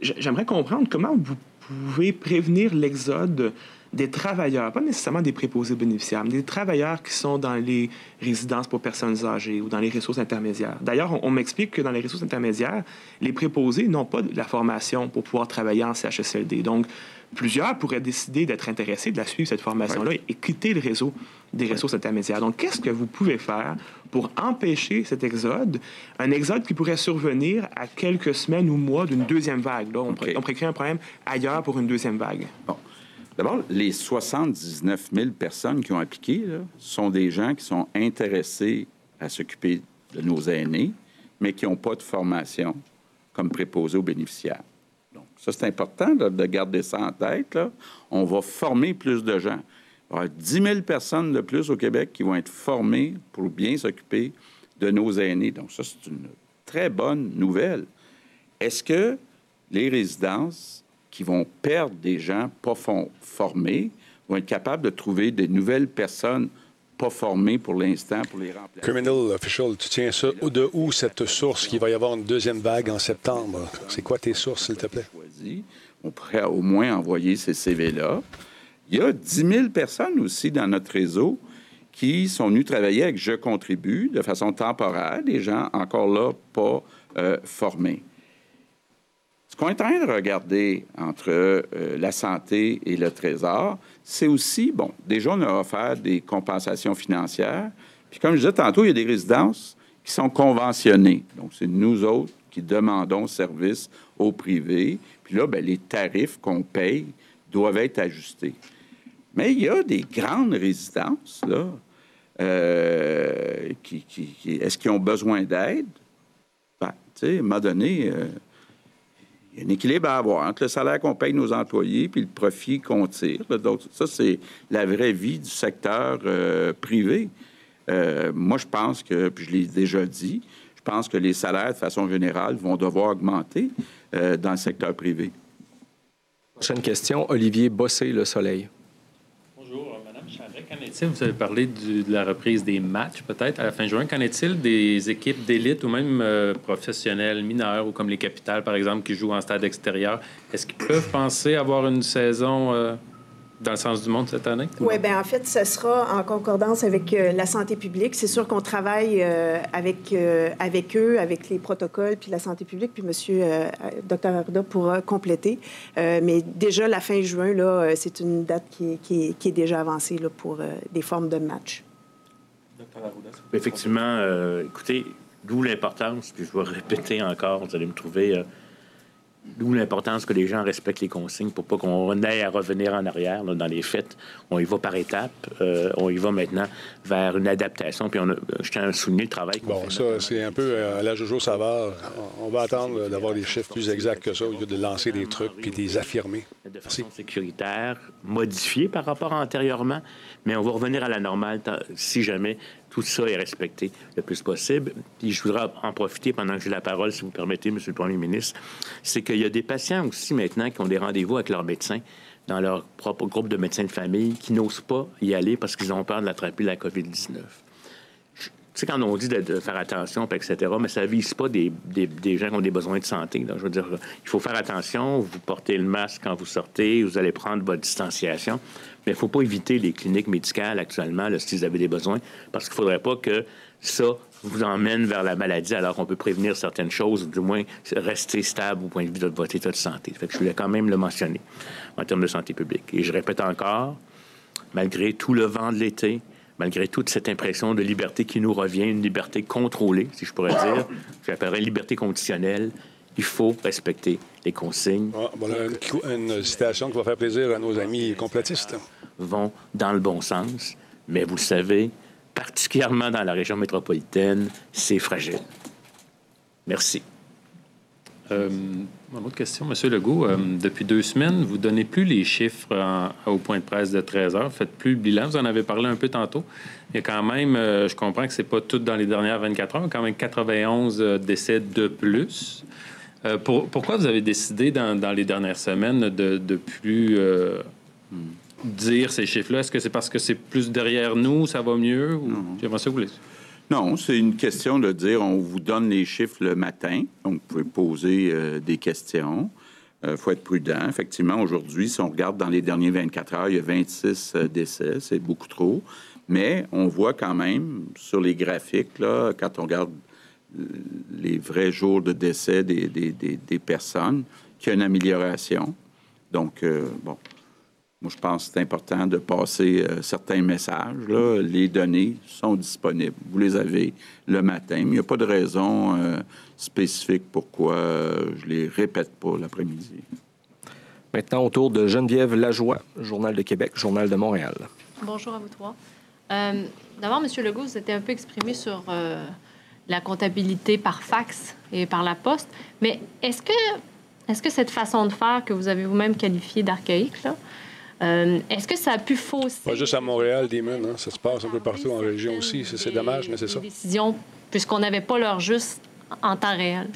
j'aimerais comprendre comment vous pouvez prévenir l'exode des travailleurs, pas nécessairement des préposés bénéficiaires, mais des travailleurs qui sont dans les résidences pour personnes âgées ou dans les ressources intermédiaires. D'ailleurs, on, m'explique que dans les ressources intermédiaires, les préposés n'ont pas de la formation pour pouvoir travailler en CHSLD. Donc, plusieurs pourraient décider d'être intéressés de la suivre, cette formation-là, et quitter le réseau des ressources intermédiaires. Donc, qu'est-ce que vous pouvez faire pour empêcher cet exode, un exode qui pourrait survenir à quelques semaines ou mois d'une deuxième vague? Là, on, pourrait, créer un problème ailleurs pour une deuxième vague. Bon. D'abord, les 79 000 personnes qui ont appliqué sont des gens qui sont intéressés à s'occuper de nos aînés, mais qui n'ont pas de formation comme préposés aux bénéficiaires. Ça, c'est important de garder ça en tête. On va former plus de gens. Il y aura 10 000 personnes de plus au Québec qui vont être formées pour bien s'occuper de nos aînés. Donc, ça, c'est une très bonne nouvelle. Est-ce que les résidences qui vont perdre des gens pas formés vont être capables de trouver des nouvelles personnes pas formées pour l'instant pour les remplacer. Criminal Official, tu tiens ça de où cette source qu'il va y avoir une deuxième vague en septembre? C'est quoi tes sources, s'il te plaît? On pourrait au moins envoyer ces CV-là. Il y a 10 000 personnes aussi dans notre réseau qui sont venus travailler avec Je contribue de façon temporaire, des gens encore là pas euh, formés. Ce qu'on est en train de regarder entre euh, la santé et le trésor, c'est aussi, bon, déjà, on a offert des compensations financières. Puis, comme je disais tantôt, il y a des résidences qui sont conventionnées. Donc, c'est nous autres qui demandons service au privé. Puis là, bien, les tarifs qu'on paye doivent être ajustés. Mais il y a des grandes résidences, là, euh, qui, est-ce qu'ils ont besoin d'aide? Ben, tu sais, à un moment donné, euh, il y a un équilibre à avoir entre le salaire qu'on paye nos employés puis le profit qu'on tire. Donc, ça, c'est la vraie vie du secteur euh, privé. Euh, moi, je pense que, puis je l'ai déjà dit, je pense que les salaires, de façon générale, vont devoir augmenter euh, dans le secteur privé. Prochaine question, Olivier Bossé, Le Soleil. Vous avez parlé de la reprise des matchs, peut-être, à la fin juin. Qu'en est-il des équipes d'élite ou même euh, professionnelles, mineures, ou comme les capitales, par exemple, qui jouent en stade extérieur? Est-ce qu'ils peuvent penser avoir une saison euh, dans le sens du monde cette année? Oui, bien, en fait, ce sera en concordance avec euh, la santé publique. C'est sûr qu'on travaille euh, avec, euh, avec eux, avec les protocoles, puis la santé publique, puis M. Dr. Arruda pourra compléter. mais déjà, la fin juin, là, c'est une date qui, qui, qui, est déjà avancée là, pour des formes de match. Effectivement, écoutez, d'où l'importance, puis je vais répéter encore, vous allez me trouver D'où l'importance que les gens respectent les consignes pour pas qu'on ait à revenir en arrière dans les fêtes. On y va par étapes. Euh, on y va maintenant vers une adaptation. Puis on a, je tiens à souligner le travail Bon, ça, c'est un peu euh, à la Jojo Savard. On va attendre d'avoir des chiffres plus exacts que ça au lieu de lancer des trucs puis de les affirmer. De façon sécuritaire, modifiée par rapport à antérieurement, mais on va revenir à la normale si jamais tout ça est respecté le plus possible. Puis je voudrais en profiter pendant que j'ai la parole, si vous permettez, Monsieur le Premier ministre, c'est qu'il y a des patients aussi maintenant qui ont des rendez-vous avec leurs médecins dans leur propre groupe de médecins de famille qui n'osent pas y aller parce qu'ils ont peur de l'attraper la COVID-19. tu sais, quand on dit de, faire attention, etc., mais ça ne vise pas des, gens qui ont des besoins de santé. Je veux dire, il faut faire attention, vous portez le masque quand vous sortez, vous allez prendre votre distanciation, mais il ne faut pas éviter les cliniques médicales actuellement, là, si vous avez des besoins, parce qu'il ne faudrait pas que ça vous emmène vers la maladie alors qu'on peut prévenir certaines choses, ou du moins rester stable au point de vue de votre état de santé. Fait je voulais quand même le mentionner en termes de santé publique. Et je répète encore, malgré tout le vent de l'été, malgré toute cette impression de liberté qui nous revient, une liberté contrôlée, si je pourrais dire, j'appellerais liberté conditionnelle, il faut respecter les consignes. Ah, voilà une, une, citation qui va faire plaisir à nos amis complotistes. Vont dans le bon sens, mais vous le savez, particulièrement dans la région métropolitaine, c'est fragile. Merci. Euh, une autre question, M. Legault. Euh, depuis deux semaines, vous ne donnez plus les chiffres au point de presse de 13 heures. Vous faites plus le bilan. Vous en avez parlé un peu tantôt. Il y a quand même, euh, je comprends que ce n'est pas tout dans les dernières 24 heures, quand même 91 euh, décès de plus. Pourquoi vous avez décidé dans, les dernières semaines de, de plus dire ces chiffres-là? Est-ce que c'est parce que c'est plus derrière nous, ça va mieux? Ou... J'aimerais ça vous laisser. Non, c'est une question de dire on vous donne les chiffres le matin, donc vous pouvez poser euh, des questions. Il euh, faut être prudent. Effectivement, aujourd'hui, si on regarde dans les derniers 24 heures, il y a 26 euh, décès, c'est beaucoup trop. Mais on voit quand même sur les graphiques, là, quand on regarde les vrais jours de décès des, des, des personnes, qu'il y a une amélioration. Donc, bon, moi, je pense que c'est important de passer euh, certains messages. Là. Les données sont disponibles. Vous les avez le matin, mais il n'y a pas de raison euh, spécifique pourquoi euh, je les répète pas l'après-midi. Maintenant, autour de Geneviève Lajoie, Journal de Québec, Journal de Montréal. Bonjour à vous trois. D'abord, M. Legault, vous étiez un peu exprimé sur la comptabilité par fax et par la poste, mais est-ce que, est -ce que cette façon de faire que vous avez vous-même qualifiée d'archaïque, là, euh, est-ce que ça a pu fausser... Pas juste à Montréal, Damon. Hein? Ça se passe un peu partout en région aussi. C'est dommage, mais c'est ça. décisions, puisqu'on n'avait pas leur juste en temps réel?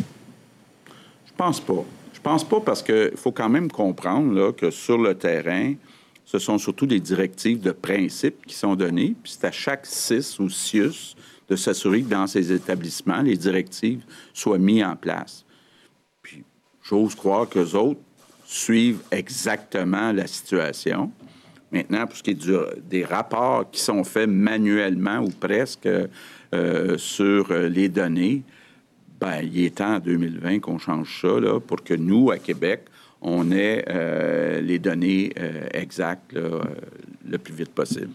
Je pense pas. Je pense pas parce qu'il faut quand même comprendre là, que sur le terrain, ce sont surtout des directives de principe qui sont données. Puis c'est à chaque CIS ou CIUS de s'assurer que dans ces établissements, les directives soient mises en place. Puis j'ose croire qu'eux autres suivent exactement la situation. Maintenant, pour ce qui est des rapports qui sont faits manuellement ou presque euh, sur euh, les données, ben, il est temps en 2020 qu'on change ça là, pour que nous, à Québec, on ait euh, les données exactes le plus vite possible.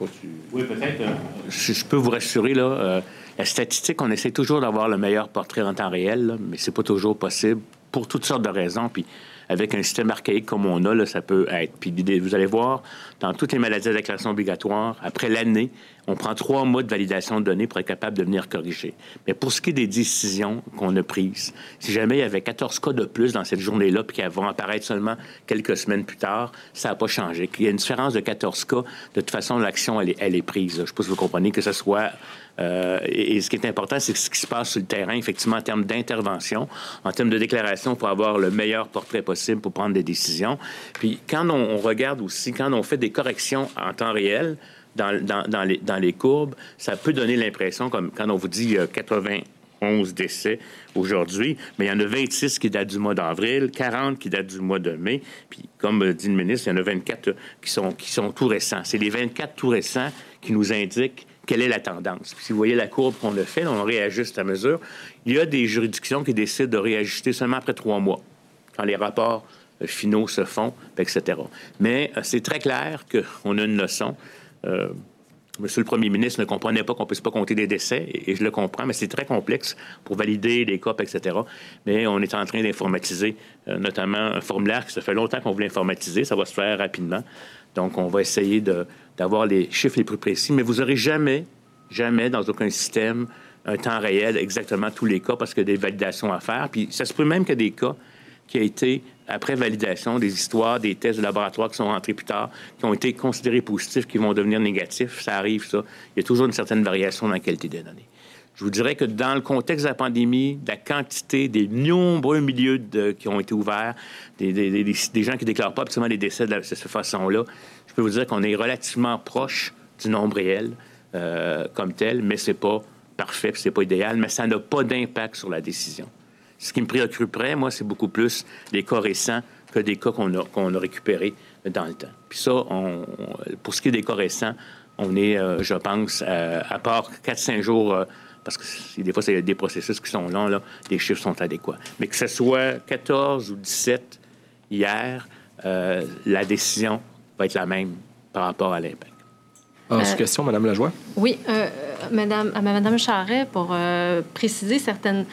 Oui, peut-être. Je, peux vous rassurer, là, la statistique, on essaie toujours d'avoir le meilleur portrait en temps réel, mais c'est pas toujours possible pour toutes sortes de raisons. Puis avec un système archaïque comme on a, là, ça peut être. Puis vous allez voir, dans toutes les maladies à déclaration obligatoire, après l'année, on prend trois mois de validation de données pour être capable de venir corriger. Mais pour ce qui est des décisions qu'on a prises, si jamais il y avait 14 cas de plus dans cette journée-là, puis qu'elles vont apparaître seulement quelques semaines plus tard, ça n'a pas changé. Il y a une différence de 14 cas. De toute façon, l'action, elle est, prise. Je ne sais vous comprenez que ce soit euh, et, ce qui est important, c'est ce qui se passe sur le terrain, effectivement, en termes d'intervention, en termes de déclaration, pour avoir le meilleur portrait possible pour prendre des décisions. Puis quand on, regarde aussi, quand on fait des corrections en temps réel, dans, dans, les, dans les, courbes, ça peut donner l'impression, comme quand on vous dit qu'il y a 91 décès aujourd'hui, mais il y en a 26 qui datent du mois d'avril, 40 qui datent du mois de mai, puis comme dit le ministre, il y en a 24 qui sont, qui sont tout récents. C'est les 24 tout récents qui nous indiquent quelle est la tendance. si vous voyez la courbe qu'on a fait, on réajuste à mesure. Il y a des juridictions qui décident de réajuster seulement après trois mois, quand les rapports finaux se font, etc. Mais euh, c'est très clair qu'on a une leçon. Euh, Monsieur le Premier ministre ne comprenait pas qu'on ne puisse pas compter des décès, et je le comprends, mais c'est très complexe pour valider les COP, etc. Mais on est en train d'informatiser, notamment un formulaire qui ça fait longtemps qu'on voulait informatiser, ça va se faire rapidement. Donc, on va essayer d'avoir les chiffres les plus précis, mais vous n'aurez jamais, jamais dans aucun système un temps réel exactement tous les cas parce qu'il y a des validations à faire. Puis ça se peut même qu'il y a des cas qui ont été, après validation, des histoires, des tests de laboratoire qui sont rentrés plus tard, qui ont été considérés positifs, qui vont devenir négatifs. Ça arrive, ça. Il y a toujours une certaine variation dans la qualité des données. Je vous dirais que dans le contexte de la pandémie, la quantité des nombreux milieux qui ont été ouverts, des, gens qui déclarent pas absolument les décès de, cette façon-là, je peux vous dire qu'on est relativement proche du nombre réel. euh, comme tel, mais c'est pas parfait, c'est pas idéal, mais ça n'a pas d'impact sur la décision. Ce qui me préoccuperait, moi, c'est beaucoup plus des cas récents que des cas qu'on a, qu'on a récupérés dans le temps. Puis ça, on, pour ce qui est des cas récents, on est, euh, je pense, euh, à part 4-5 jours, euh, parce que des fois, c'est des processus qui sont longs, là, les chiffres sont adéquats. Mais que ce soit 14 ou 17 hier, la décision va être la même par rapport à l'impact. Ah, question, Mme Lajoie? Oui, Madame, à Mme Charret, pour préciser certaines...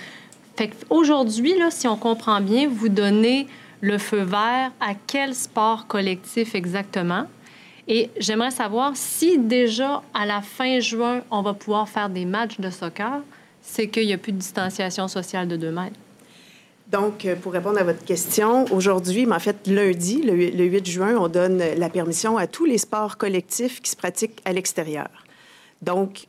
Aujourd'hui, si on comprend bien, vous donnez le feu vert à quel sport collectif exactement? Et j'aimerais savoir si déjà à la fin juin, on va pouvoir faire des matchs de soccer, c'est qu'il n'y a plus de distanciation sociale de 2 mètres. Donc, euh, pour répondre à votre question, aujourd'hui, mais en fait, lundi, le 8 juin, on donne la permission à tous les sports collectifs qui se pratiquent à l'extérieur. Donc,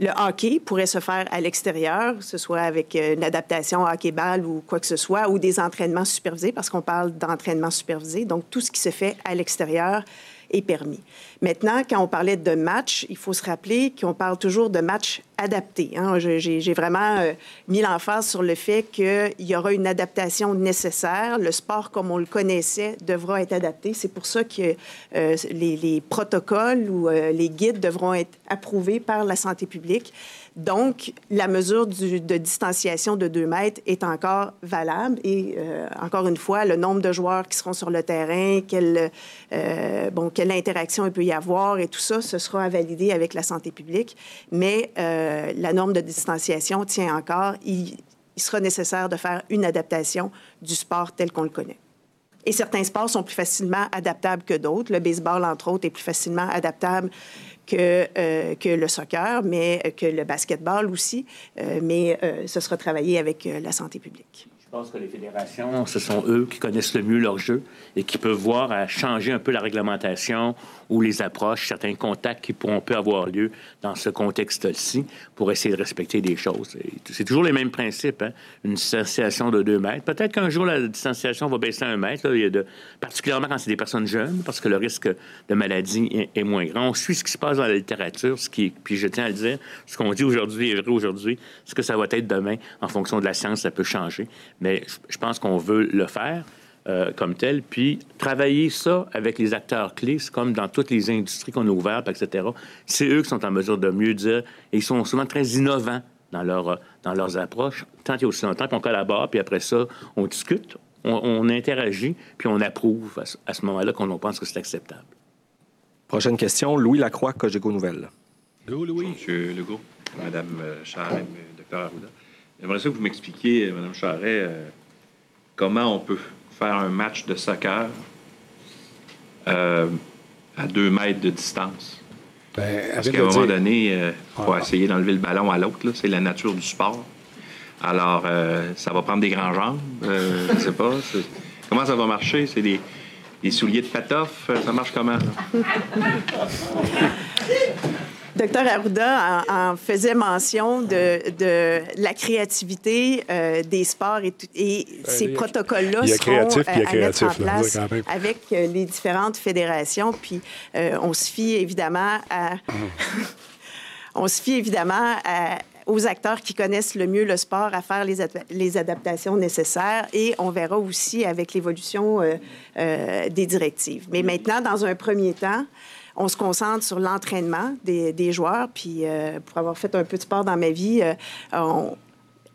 le hockey pourrait se faire à l'extérieur, ce soit avec euh, une adaptation hockey-ball ou quoi que ce soit, ou des entraînements supervisés, parce qu'on parle d'entraînement supervisé. Donc, tout ce qui se fait à l'extérieur est permis. Maintenant, quand on parlait de match, il faut se rappeler qu'on parle toujours de match adapté. Hein. J'ai vraiment euh, mis l'emphase sur le fait qu'il y aura une adaptation nécessaire. Le sport, comme on le connaissait, devra être adapté. C'est pour ça que euh, les, protocoles ou euh, les guides devront être approuvés par la santé publique. Donc, la mesure de distanciation de 2 mètres est encore valable. Et encore une fois, le nombre de joueurs qui seront sur le terrain, quelle, bon, quelle interaction il peut y avoir et tout ça, ce sera à valider avec la santé publique. Mais euh, la norme de distanciation tient encore. Il, sera nécessaire de faire une adaptation du sport tel qu'on le connaît. Et certains sports sont plus facilement adaptables que d'autres. Le baseball, entre autres, est plus facilement adaptable que, euh, que le soccer, mais que le basketball aussi. Euh, mais ce sera travaillé avec la santé publique. Je pense que les fédérations, ce sont eux qui connaissent le mieux leur jeu et qui peuvent voir à changer un peu la réglementation ou les approches, certains contacts qui pourront peut avoir lieu dans ce contexte-ci pour essayer de respecter des choses. C'est toujours les mêmes principes, hein? une distanciation de deux mètres. Peut-être qu'un jour, la distanciation va baisser à un mètre, de... particulièrement quand c'est des personnes jeunes, parce que le risque de maladie est, moins grand. On suit ce qui se passe dans la littérature, ce qui puis je tiens à le dire, ce qu'on dit aujourd'hui est vrai aujourd'hui. Ce que ça va être demain, en fonction de la science, ça peut changer. Mais je pense qu'on veut le faire. Euh, comme tel, puis travailler ça avec les acteurs clés, c'est comme dans toutes les industries qu'on a ouvertes, etc. C'est eux qui sont en mesure de mieux dire, et ils sont souvent très innovants dans, leur, dans leurs approches, tant et aussi longtemps qu'on collabore, puis après ça, on discute, on, interagit, puis on approuve à, ce moment-là qu'on pense que c'est acceptable. Prochaine question, Louis Lacroix, Cogeco Nouvelle. Louis, Louis. Monsieur Legault, Madame euh, Charret, Dr. Arruda. J'aimerais ça que vous m'expliquiez, Madame Charret, euh, comment on peut faire un match de soccer euh, à deux mètres de distance. Ben, Parce qu'à un moment donné, il euh, faut essayer d'enlever le ballon à l'autre. C'est la nature du sport. Alors, euh, ça va prendre des grands jambes. je ne sais pas. Comment ça va marcher? C'est des, des souliers de patoff? Ça marche comment? Docteur Arruda en, faisait mention de, la créativité euh, des sports et, et ces protocoles-là seront euh, à mettre en place avec euh, les différentes fédérations. Puis on se fie évidemment à... on se fie évidemment aux acteurs qui connaissent le mieux le sport à faire les, les adaptations nécessaires et on verra aussi avec l'évolution des directives. Mais maintenant, dans un premier temps, on se concentre sur l'entraînement des, joueurs. Puis, euh, pour avoir fait un peu de sport dans ma vie, euh, on,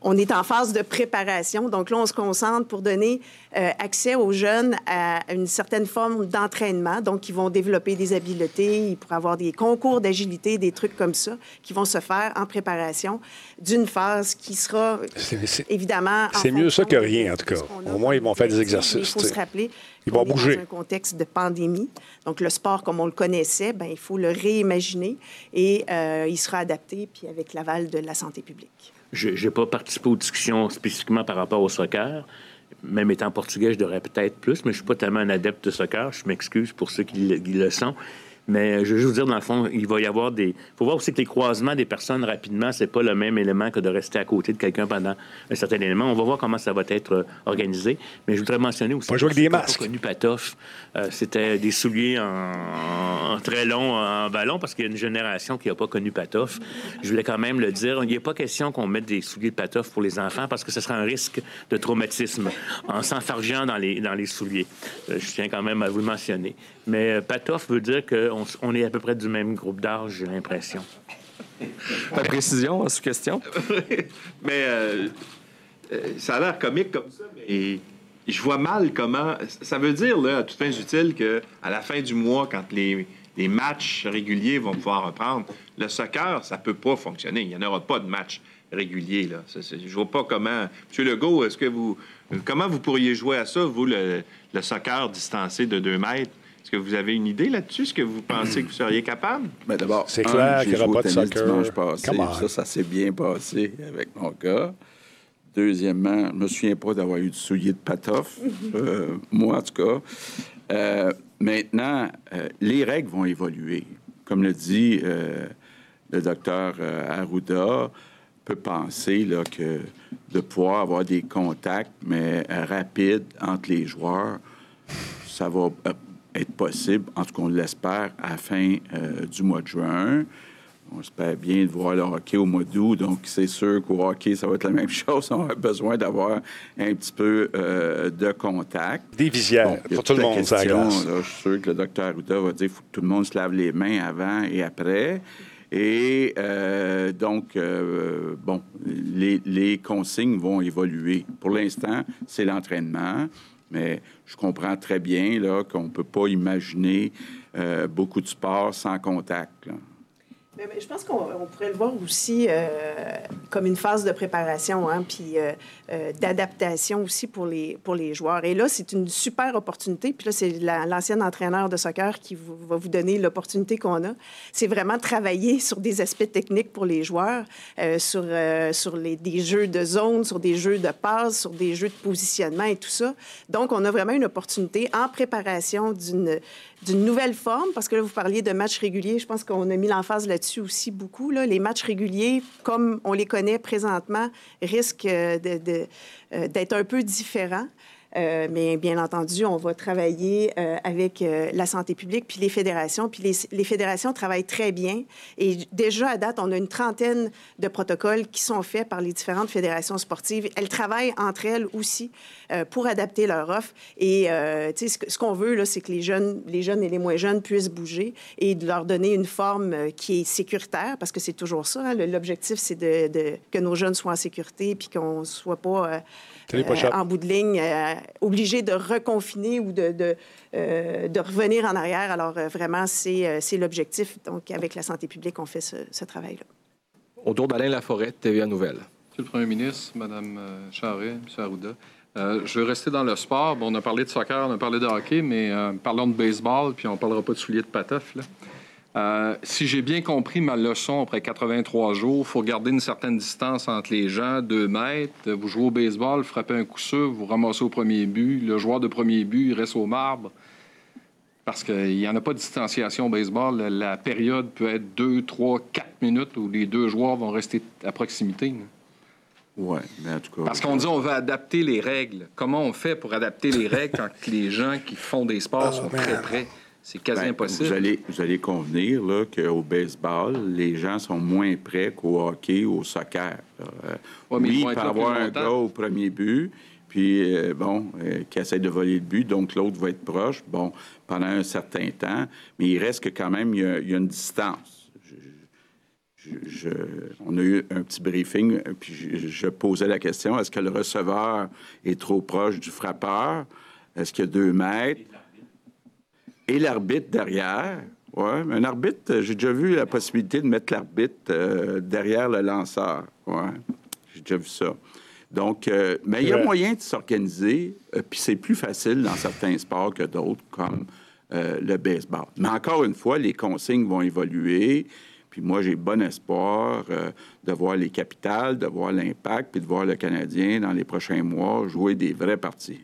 on est en phase de préparation. Donc là, on se concentre pour donner euh, accès aux jeunes à une certaine forme d'entraînement. Donc, ils vont développer des habiletés, ils pourront avoir des concours d'agilité, des trucs comme ça, qui vont se faire en préparation d'une phase qui sera évidemment. C'est mieux ça que rien, en tout cas. Au moins, ils vont faire des exercices. Il faut se rappeler. Ils vont bouger. Dans un contexte de pandémie. Donc, le sport, comme on le connaissait, ben, il faut le réimaginer et euh, il sera adapté, puis avec l'aval de la santé publique. Je n'ai pas participé aux discussions spécifiquement par rapport au soccer. Même étant portugais, je devrais peut-être plus, mais je ne suis pas tellement un adepte de soccer. Je m'excuse pour ceux qui le, sont. Mais je veux juste vous dire, dans le fond, il va y avoir des. Il faut voir aussi que les croisements des personnes rapidement, c'est pas le même élément que de rester à côté de quelqu'un pendant un certain élément. On va voir comment ça va être euh, organisé. Mais je voudrais mentionner aussi. Pas jouer avec des que masques. Connu Patoff. Euh, C'était des souliers en, en très long en ballon parce qu'il y a une génération qui n'a pas connu Patoff. Je voulais quand même le dire. Il n'est pas question qu'on mette des souliers de Patoff pour les enfants parce que ce sera un risque de traumatisme en s'enfargeant dans les, dans les souliers. Euh, je tiens quand même à vous le mentionner. Mais euh, Patoff veut dire qu'on on est à peu près du même groupe d'âge, j'ai l'impression. De précision à cette question? mais euh, euh, ça a l'air comique comme ça, mais je vois mal comment. Ça veut dire, là, à toutes fins utiles, que à la fin du mois, quand les, les matchs réguliers vont pouvoir reprendre, le soccer, ça peut pas fonctionner. Il n'y en aura pas de match régulier. Là. Ça, je vois pas comment. Monsieur Legault, est-ce que vous. Comment vous pourriez jouer à ça, vous, le, le soccer distancé de 2 mètres? Est-ce que vous avez une idée là-dessus? Est-ce que vous pensez que vous seriez capable? Ben d'abord, C'est clair qu'il y aura pas de soccer. dimanche passé. Ça, ça s'est bien passé avec mon gars. Deuxièmement, je me souviens pas d'avoir eu de souliers de patoff. Euh, moi, en tout cas. Euh, maintenant, euh, les règles vont évoluer. Comme le dit euh, le docteur euh, Arruda, peut penser là, que de pouvoir avoir des contacts, mais euh, rapides entre les joueurs, ça va euh, être possible, en tout cas on l'espère, à la fin euh, du mois de juin. On espère bien de voir le hockey au mois d'août, donc c'est sûr qu'au hockey, ça va être la même chose. On a besoin d'avoir un petit peu euh, de contact. Des visières pour tout le monde, ça glace. là, je suis sûr que le docteur Arruda va dire qu'il faut que tout le monde se lave les mains avant et après. Et euh, donc, euh, bon, les, les consignes vont évoluer. Pour l'instant, c'est l'entraînement, mais je comprends très bien qu'on ne peut pas imaginer euh, beaucoup de sports sans contact. Mais- je pense qu'on on pourrait le voir aussi euh, comme une phase de préparation, hein, puis euh, euh, d'adaptation aussi pour les, pour les joueurs. Et là, c'est une super opportunité. Puis là, c'est la- l'ancien entraîneur de soccer qui va vous donner l'opportunité qu'on a. C'est vraiment travailler sur des aspects techniques pour les joueurs, sur, sur les, des jeux de zone, sur des jeux de passe, sur des jeux de positionnement et tout ça. Donc, on a vraiment une opportunité en préparation d'une d'une nouvelle forme, parce que là, vous parliez de matchs réguliers. Je pense qu'on a mis l'emphase là-dessus aussi beaucoup. Là. Les matchs réguliers, comme on les connaît présentement, risquent euh, euh, d'être un peu différents. Euh, mais bien entendu, on va travailler avec la santé publique puis les fédérations. Puis les, les fédérations travaillent très bien. Et déjà, à date, on a une trentaine de protocoles qui sont faits par les différentes fédérations sportives. Elles travaillent entre elles aussi euh, pour adapter leur offre. Et euh, ce qu'on veut, là, c'est que les jeunes, les jeunes et les moins jeunes puissent bouger et de leur donner une forme euh, qui est sécuritaire, parce que c'est toujours ça. hein. L'objectif, c'est de, de- que nos jeunes soient en sécurité puis qu'on ne soit pas... euh, euh, en bout de ligne, euh, obligé de reconfiner ou de, de, euh, de revenir en arrière. Alors, euh, vraiment, c'est euh, l'objectif. Donc, avec la santé publique, on fait ce, ce travail-là. Autour d'Alain Laforêt, TVA Nouvelle. Monsieur le Premier ministre, Mme Charest, M. Arruda, euh, je veux rester dans le sport. Bon, on a parlé de soccer, on a parlé de hockey, mais euh, parlons de baseball, puis on ne parlera pas de souliers de patoff. Là. Euh, si j'ai bien compris ma leçon après 83 jours, il faut garder une certaine distance entre les gens, deux mètres. Vous jouez au baseball, frappez un coup sûr, vous ramassez au premier but. Le joueur de premier but, il reste au marbre. Parce qu'il n'y en a pas de distanciation au baseball. La, période peut être deux, trois, quatre minutes où les deux joueurs vont rester à proximité. Oui, mais en tout cas. Parce qu'on dit on veut adapter les règles. Comment on fait pour adapter les règles quand les gens qui font des sports sont très près? C'est quasi Ben, impossible. Vous allez, vous allez convenir là, qu'au baseball, les gens sont moins prêts qu'au hockey ou au soccer. Euh, Ouais, mais oui, il peut avoir un gars au premier but, puis, euh, bon, euh, qui essaie de voler le but, donc l'autre va être proche, bon, pendant un certain temps, mais il reste que quand même, il y a, il y a une distance. Je- on a eu un petit briefing, euh, puis je, je posais la question, est-ce que le receveur est trop proche du frappeur? Est-ce qu'il y a deux mètres? Et l'arbitre derrière. Mais un arbitre, euh, j'ai déjà vu la possibilité de mettre l'arbitre euh, derrière le lanceur. Ouais, j'ai déjà vu ça. Donc, euh, mais il y a Ouais. moyen de s'organiser, euh, puis c'est plus facile dans certains sports que d'autres, comme euh, le baseball. Mais encore une fois, les consignes vont évoluer. Puis moi, j'ai bon espoir euh, de voir les capitales, de voir l'impact, puis de voir le Canadien dans les prochains mois jouer des vraies parties.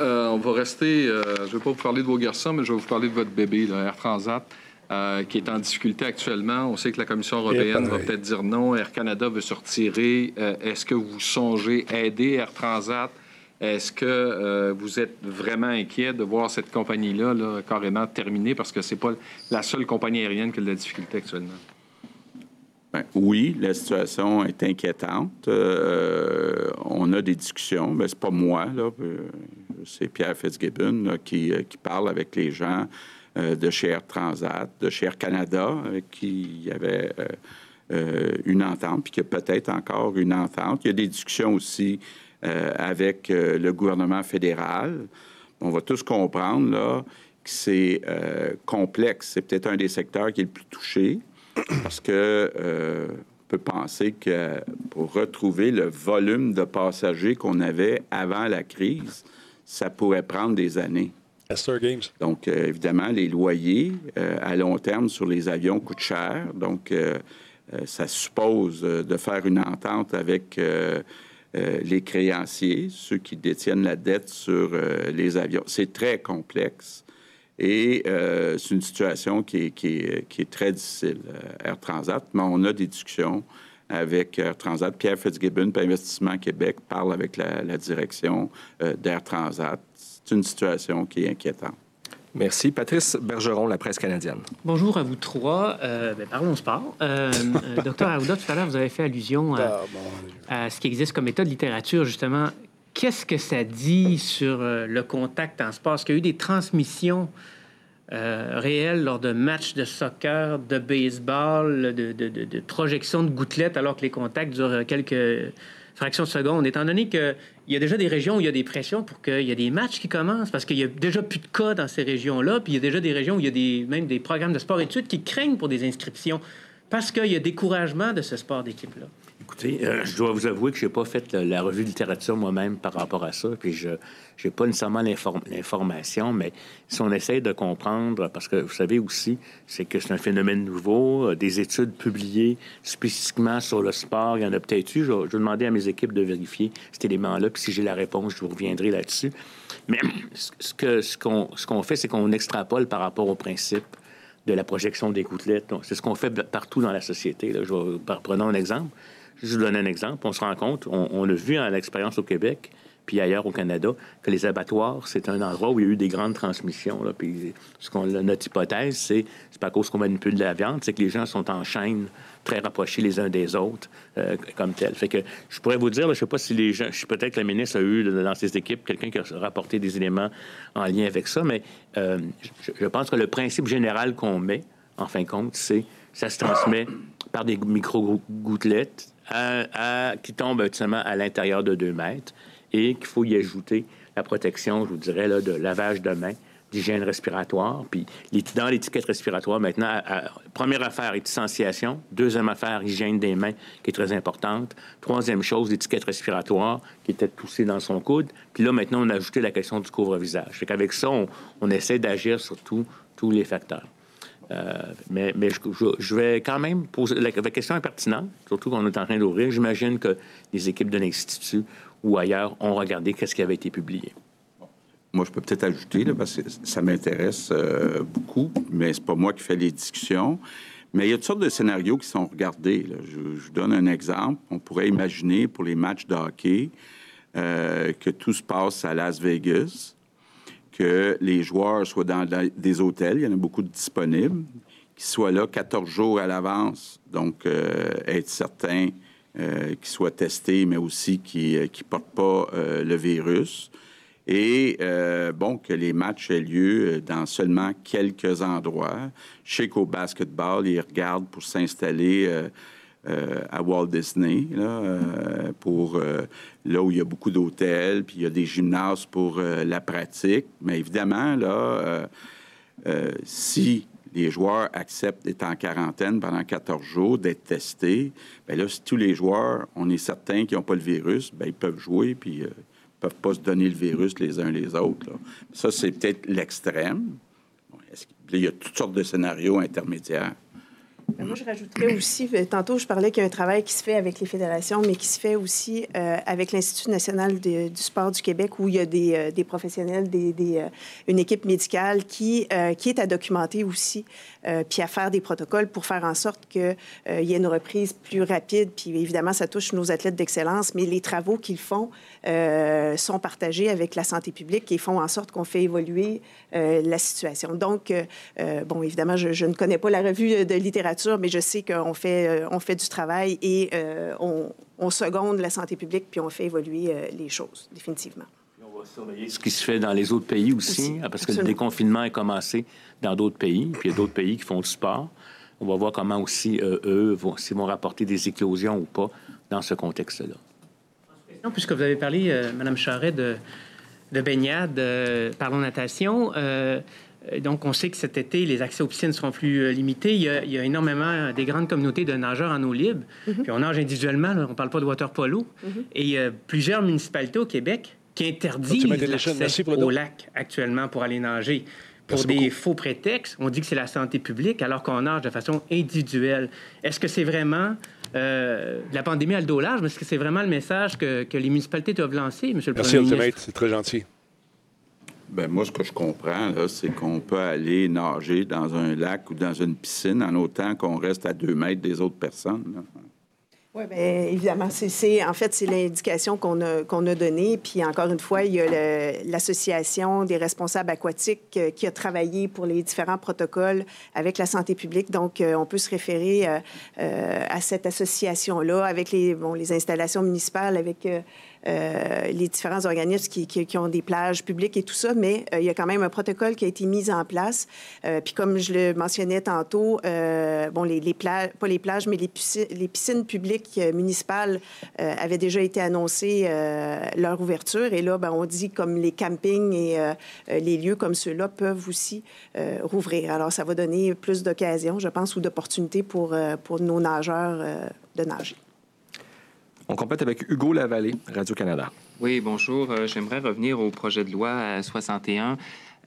Euh, on va rester. euh, je ne vais pas vous parler de vos garçons, mais je vais vous parler de votre bébé, là, Air Transat, euh, qui est en difficulté actuellement. On sait que la Commission européenne va peut-être dire non. Air Canada veut se retirer. Euh, Est-ce que vous songez aider Air Transat? Est-ce que euh, vous êtes vraiment inquiet de voir cette compagnie-là là, carrément terminée? Parce que c'est pas la seule compagnie aérienne qui a de la difficulté actuellement? Ben, oui, la situation est inquiétante. Euh, on a des discussions. Ben, c'est pas moi. Euh, C'est Pierre Fitzgibbon qui, euh, qui parle avec les gens euh, de chez Transat, de chez Canada, qui avait euh, euh, une entente, puis qu'il y a peut-être encore une entente. Il y a des discussions aussi euh, avec euh, le gouvernement fédéral. On va tous comprendre là, que c'est euh, complexe. C'est peut-être un des secteurs qui est le plus touché parce que euh, peut penser que pour retrouver le volume de passagers qu'on avait avant la crise, ça pourrait prendre des années. Games. Donc, euh, évidemment, les loyers euh, à long terme sur les avions coûtent cher. Donc, euh, euh, ça suppose euh, de faire une entente avec euh, les créanciers, ceux qui détiennent la dette sur euh, les avions. C'est très complexe. Et euh, c'est une situation qui est, très difficile, Air Transat. Mais on a des discussions avec Air Transat. Pierre Fitzgibbon, puis Investissement Québec, parle avec la, la direction d'Air Transat. C'est une situation qui est inquiétante. Merci. Patrice Bergeron, la presse canadienne. Bonjour à vous trois. Euh, ben, parlons sport. Euh, euh, Docteur Aouda, tout à l'heure, vous avez fait allusion à, à ce qui existe comme état de littérature, justement. Qu'est-ce que ça dit sur euh, le contact en sport? Est-ce qu'il y a eu des transmissions euh, réelles lors de matchs de soccer, de baseball, de, de, de, de projections de gouttelettes alors que les contacts durent quelques fractions de seconde, étant donné qu'il y a déjà des régions où il y a des pressions pour qu'il y ait des matchs qui commencent, parce qu'il y a déjà plus de cas dans ces régions-là, puis il y a déjà des régions où il y a des, même des programmes de sport-études qui craignent pour des inscriptions, parce qu'il y a découragement de ce sport d'équipe-là. Écoutez, euh, je dois vous avouer que je n'ai pas fait la, revue de littérature moi-même par rapport à ça, puis je n'ai pas nécessairement l'inform- l'information, mais si on essaie de comprendre, parce que vous savez aussi, c'est que c'est un phénomène nouveau, euh, des études publiées spécifiquement sur le sport, il y en a peut-être eu. Je, vais- demander à mes équipes de vérifier cet élément-là, puis si j'ai la réponse, je vous reviendrai là-dessus. Mais ce que- ce qu'on ce qu'on fait, c'est qu'on extrapole par rapport au principe de la projection des gouttelettes. C'est ce qu'on fait partout dans la société. là. Je vais, prenons un exemple. Je vous donner un exemple. On se rend compte, on, on a vu en expérience au Québec, puis ailleurs au Canada, que les abattoirs, c'est un endroit où il y a eu des grandes transmissions. Là. Puis ce qu'on, notre hypothèse, c'est, c'est pas à cause qu'on manipule de la viande, c'est que les gens sont en chaîne très rapprochés les uns des autres, euh, comme tel. Fait que je pourrais vous dire, là, je sais pas si les gens, peut-être que la ministre a eu dans ses équipes quelqu'un qui a rapporté des éléments en lien avec ça, mais euh, je, je pense que le principe général qu'on met, en fin de compte, c'est ça se transmet par des micro-gouttelettes qui tombent actuellement à l'intérieur de 2 mètres et qu'il faut y ajouter la protection, je vous dirais, là, de lavage de mains, d'hygiène respiratoire. Puis dans l'étiquette respiratoire, maintenant, première affaire, distanciation. Deuxième affaire, hygiène des mains, qui est très importante. Troisième chose, l'étiquette respiratoire, qui était toussée dans son coude. Puis là, maintenant, on a ajouté la question du couvre-visage. Fait qu'avec ça, on, essaie d'agir sur tous les facteurs. Euh, mais je, vais quand même poser la, la question est pertinente, surtout qu'on est en train d'ouvrir. J'imagine que les équipes de l'Institut ou ailleurs ont regardé qu'est-ce qui avait été publié. Moi, je peux peut-être ajouter, parce que ça m'intéresse euh, beaucoup, mais c'est pas moi qui fais les discussions. Mais il y a toutes sortes de scénarios qui sont regardés. je vous donne un exemple. On pourrait imaginer pour les matchs de hockey euh, que tout se passe à Las Vegas, que les joueurs soient dans des hôtels, il y en a beaucoup de disponibles, qu'ils soient là 14 jours à l'avance, donc euh, être certain euh, qu'ils soient testés, mais aussi qu'ils ne portent pas euh, le virus. Et euh, bon, que les matchs aient lieu dans seulement quelques endroits. Je sais qu'au basketball, ils regardent pour s'installer euh, à Walt Disney, là, euh, pour euh, où il y a beaucoup d'hôtels, puis il y a des gymnases pour la pratique. Mais évidemment, là, si les joueurs acceptent d'être en quarantaine pendant 14 jours, d'être testés, bien là, si tous les joueurs, on est certain qu'ils n'ont pas le virus, bien, ils peuvent jouer, puis ils peuvent pas se donner le virus les uns les autres. Ça, c'est peut-être l'extrême. Il y a toutes sortes de scénarios intermédiaires? Ben, moi, je rajouterais aussi, euh, tantôt, je parlais qu'il y a un travail qui se fait avec les fédérations, mais qui se fait aussi euh, avec l'Institut national du sport du Québec, où il y a des, euh, des professionnels, des, des, une équipe médicale qui, qui est à documenter aussi, puis à faire des protocoles pour faire en sorte qu'il y ait une reprise plus rapide. Puis évidemment, ça touche nos athlètes d'excellence, mais les travaux qu'ils font sont partagés avec la santé publique et font en sorte qu'on fait évoluer la situation. Donc, bon, évidemment, je, je, ne connais pas la revue de littérature mais je sais qu'on fait, euh, on fait du travail et euh, on, on, seconde la santé publique, puis on fait évoluer euh, les choses, définitivement. on va surveiller ce qui se fait dans les autres pays aussi, hein, parce que le déconfinement est commencé dans d'autres pays, puis il y a d'autres pays qui font du sport. On va voir comment aussi, eux, vont, s'ils vont rapporter des éclosions ou pas dans ce contexte-là. Puisque vous avez parlé, Mme Charret, de, de baignade, parlons natation. Euh, donc, on sait que cet été, les accès aux piscines seront plus euh, limités. Il y a, énormément euh, des grandes communautés de nageurs en eau libre. Mhm. Puis on nage individuellement, on ne parle pas de water polo. Mhm. Et il y a plusieurs municipalités au Québec qui interdisent l'accès au lac actuellement pour aller nager. Pour des faux prétextes, on dit que c'est la santé publique alors qu'on nage de façon individuelle. Est-ce que c'est vraiment la pandémie à le dos large, mais est-ce que c'est vraiment le message que, les municipalités doivent lancer, M. le Premier ministre? c'est très gentil. Ben moi, ce que je comprends, c'est qu'on peut aller nager dans un lac ou dans une piscine en autant qu'on reste à deux mètres des autres personnes. Oui, bien, évidemment, c'est, en fait, c'est l'indication qu'on a, qu'on a donnée. Puis, encore une fois, il y a l'Association des responsables aquatiques euh, qui a travaillé pour les différents protocoles avec la santé publique. Donc, euh, on peut se référer euh, à cette association-là avec les, bon, les installations municipales, avec euh, les différents organismes qui, ont des plages publiques et tout ça, mais euh, il y a quand même un protocole qui a été mis en place. Euh, puis comme je le mentionnais tantôt, bon, les, plages, pas les plages, mais les piscines, publiques municipales avaient déjà été annoncées leur ouverture. Et là, ben, on dit comme les campings et les lieux comme ceux-là peuvent aussi rouvrir. Alors, ça va donner plus d'occasions, je pense, ou d'opportunités pour nos nageurs de nager. On complète avec Hugo Lavallée, Radio-Canada. Oui, bonjour. Euh, j'aimerais revenir au projet de loi 61.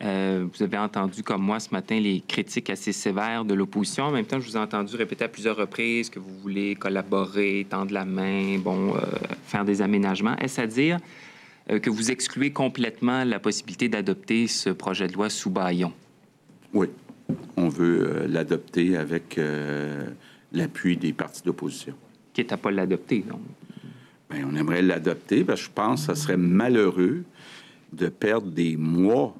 Euh, vous avez entendu, comme moi, ce matin, les critiques assez sévères de l'opposition. En même temps, je vous ai entendu répéter à plusieurs reprises que vous voulez collaborer, tendre la main, bon, euh, faire des aménagements. Est-ce à dire que vous excluez complètement la possibilité d'adopter ce projet de loi sous baillon? Oui. On veut l'adopter avec l'appui des partis d'opposition. Qui est à pas l'adopter, donc? Bien, on aimerait l'adopter, parce que je pense que ce serait malheureux de perdre des mois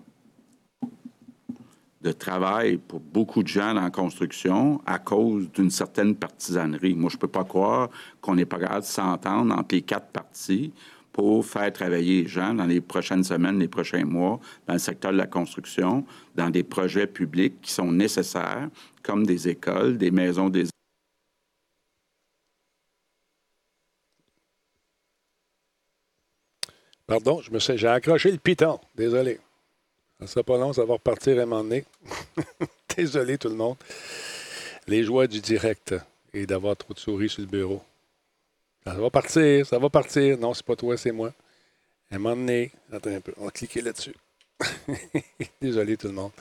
de travail pour beaucoup de gens dans la construction à cause d'une certaine partisanerie. Moi, je ne peux pas croire qu'on n'est pas capable de s'entendre entre les quatre parties pour faire travailler les gens dans les prochaines semaines, les prochains mois, dans le secteur de la construction, dans des projets publics qui sont nécessaires, comme des écoles, des maisons des Pardon, je me j'ai accroché le piton. Désolé. Ça sera pas long, ça va repartir à un moment donné. Désolé tout le monde. Les joies du direct et d'avoir trop de souris sur le bureau. Ça va partir, ça va partir. Non, c'est pas toi, c'est moi. À un moment donné, attends un peu, on va cliquer là-dessus. Désolé tout le monde.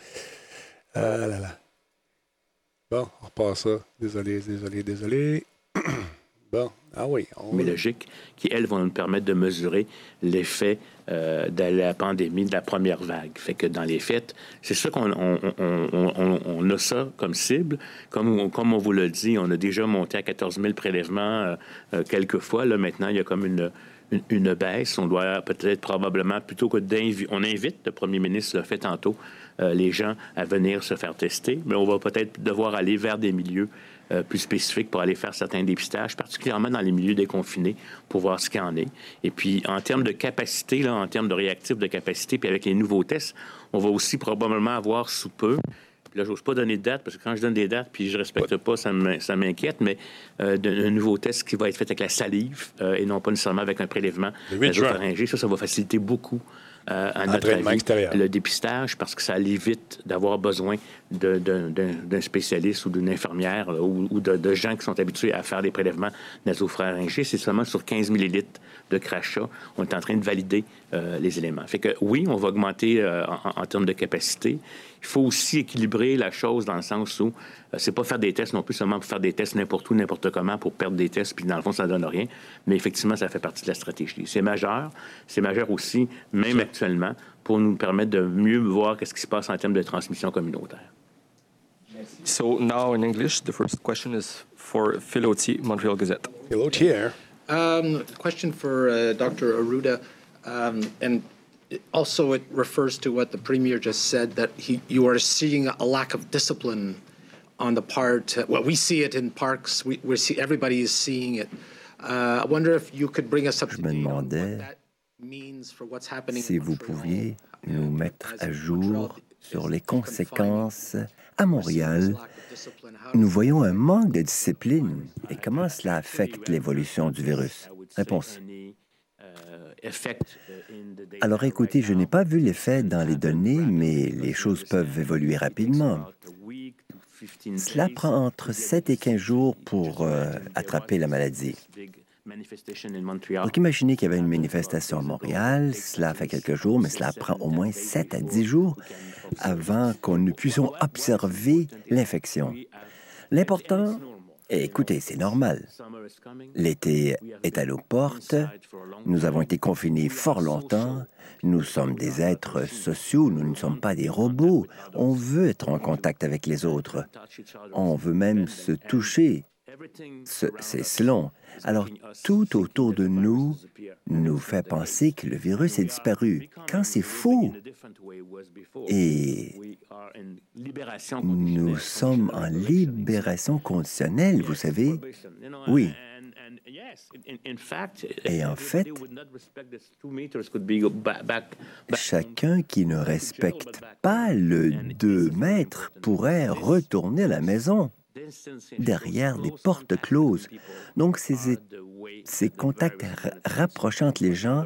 Ah là là. Bon, on repasse ça. Désolé, désolé, désolé. bon, ah oui. Mais logique, qui, elles, vont nous permettre de mesurer l'effet euh, de la pandémie, de la première vague. Fait que dans les faits, c'est sûr qu'on on, a ça comme cible. Comme, comme on vous l'a dit, on a déjà monté à 14 000 prélèvements euh, euh, quelques fois. Là, maintenant, il y a comme une, une, baisse. On doit peut-être probablement, plutôt que d'inviter, on invite, le premier ministre l'a fait tantôt, les gens à venir se faire tester, mais on va peut-être devoir aller vers des milieux euh, plus spécifiques pour aller faire certains dépistages, particulièrement dans les milieux déconfinés, pour voir ce qu'il en est. Et puis, en termes de capacité, là, en termes de réactifs de capacité, puis avec les nouveaux tests, on va aussi probablement avoir sous peu là, j'ose pas donner de date parce que quand je donne des dates puis je respecte pas, ça m'inquiète, mais euh, un nouveau test qui va être fait avec la salive euh, et non pas nécessairement avec un prélèvement nasopharyngé. Ça, ça va faciliter beaucoup euh, à notre avis, le dépistage parce que ça évite d'avoir besoin d'un spécialiste ou d'une infirmière ou, de, gens qui sont habitués à faire des prélèvements nasopharyngés. C'est seulement sur 15 millilitres de crachat. On est en train de valider euh, les éléments. Fait que oui, on va augmenter euh, en, termes de capacité. Il faut aussi équilibrer la chose dans le sens où euh, c'est pas faire des tests non plus seulement pour faire des tests n'importe où, n'importe comment, pour perdre des tests, puis dans le fond, ça ne donne rien. Mais effectivement, ça fait partie de la stratégie. C'est majeur. C'est majeur aussi, même actuellement, pour nous permettre de mieux voir qu'est-ce qui se passe en termes de transmission communautaire. So now in English, the first question is for Phil Otier, Montreal Gazette. Phil Otier. Um, question for uh, Dr. Aruda, um, and also it refers to what the premier just said that he, you are seeing a lack of discipline on the part. Well, we see it in parks. We, we see everybody is seeing it. Uh, I wonder if you could bring us up to date on what that means for what's happening. Si vous pouviez nous mettre à jour sur les conséquences à Montréal, nous voyons un manque de discipline et comment cela affecte l'évolution du virus? Réponse. Alors écoutez, je n'ai pas vu l'effet dans les données, mais les choses peuvent évoluer rapidement. Cela prend entre 7 et 15 jours pour euh, attraper la maladie. Donc imaginez qu'il y avait une manifestation à Montréal, cela fait quelques jours, mais cela prend au moins 7 à 10 jours avant qu'on ne puissions observer l'infection. L'important, écoutez, c'est normal. L'été est à nos portes, nous avons été confinés fort longtemps, nous sommes des êtres sociaux, nous ne sommes pas des robots. On veut être en contact avec les autres. On veut même se toucher. C'est selon. Alors, tout autour de nous nous fait penser que le virus est disparu, quand c'est faux. Et nous sommes en libération conditionnelle, vous savez. Oui. Et en fait, chacun qui ne respecte pas le 2 mètres pourrait retourner à la maison derrière des portes closes. Donc, ces, contacts rapprochant les gens,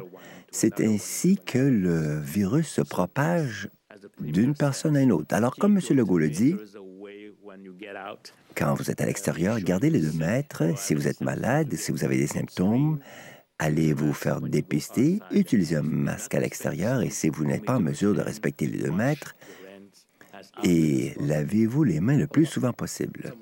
c'est ainsi que le virus se propage d'une personne à une autre. Alors, comme M. Legault le dit, quand vous êtes à l'extérieur, gardez les deux mètres. Si vous êtes malade, si vous avez des symptômes, allez vous faire dépister, utilisez un masque à l'extérieur et si vous n'êtes pas en mesure de respecter les deux mètres, et lavez-vous les mains le plus souvent possible.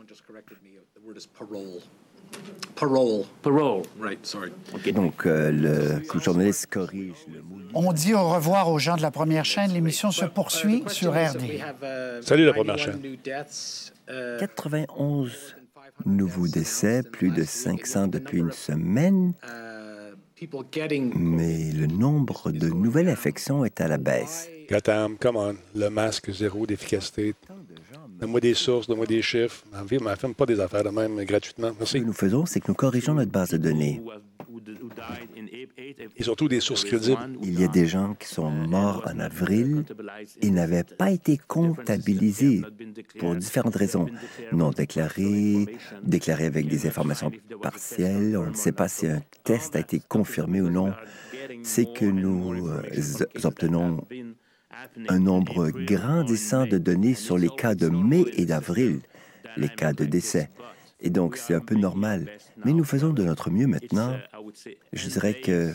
Parole. Parole. Right, sorry. Donc, euh, le journaliste corrige le mot. On dit au revoir aux gens de la première chaîne. L'émission se poursuit sur RD. Salut la première chaîne. 91 nouveaux décès, plus de 500 depuis une semaine, mais le nombre de nouvelles infections est à la baisse. Gotham, come on, le masque zéro d'efficacité. Donne-moi des sources, donne-moi des chiffres. Ne fait pas des affaires de même gratuitement. Merci. Ce que nous faisons, c'est que nous corrigeons notre base de données. Et surtout des sources crédibles. Il y a des gens qui sont morts en avril et n'avaient pas été comptabilisés pour différentes raisons. Non déclarés, déclarés avec des informations partielles. On ne sait pas si un test a été confirmé ou non. C'est que nous euh, obtenons un nombre grandissant de données sur les cas de mai et d'avril, les cas de décès. Et donc, c'est un peu normal. Mais nous faisons de notre mieux maintenant. Je dirais que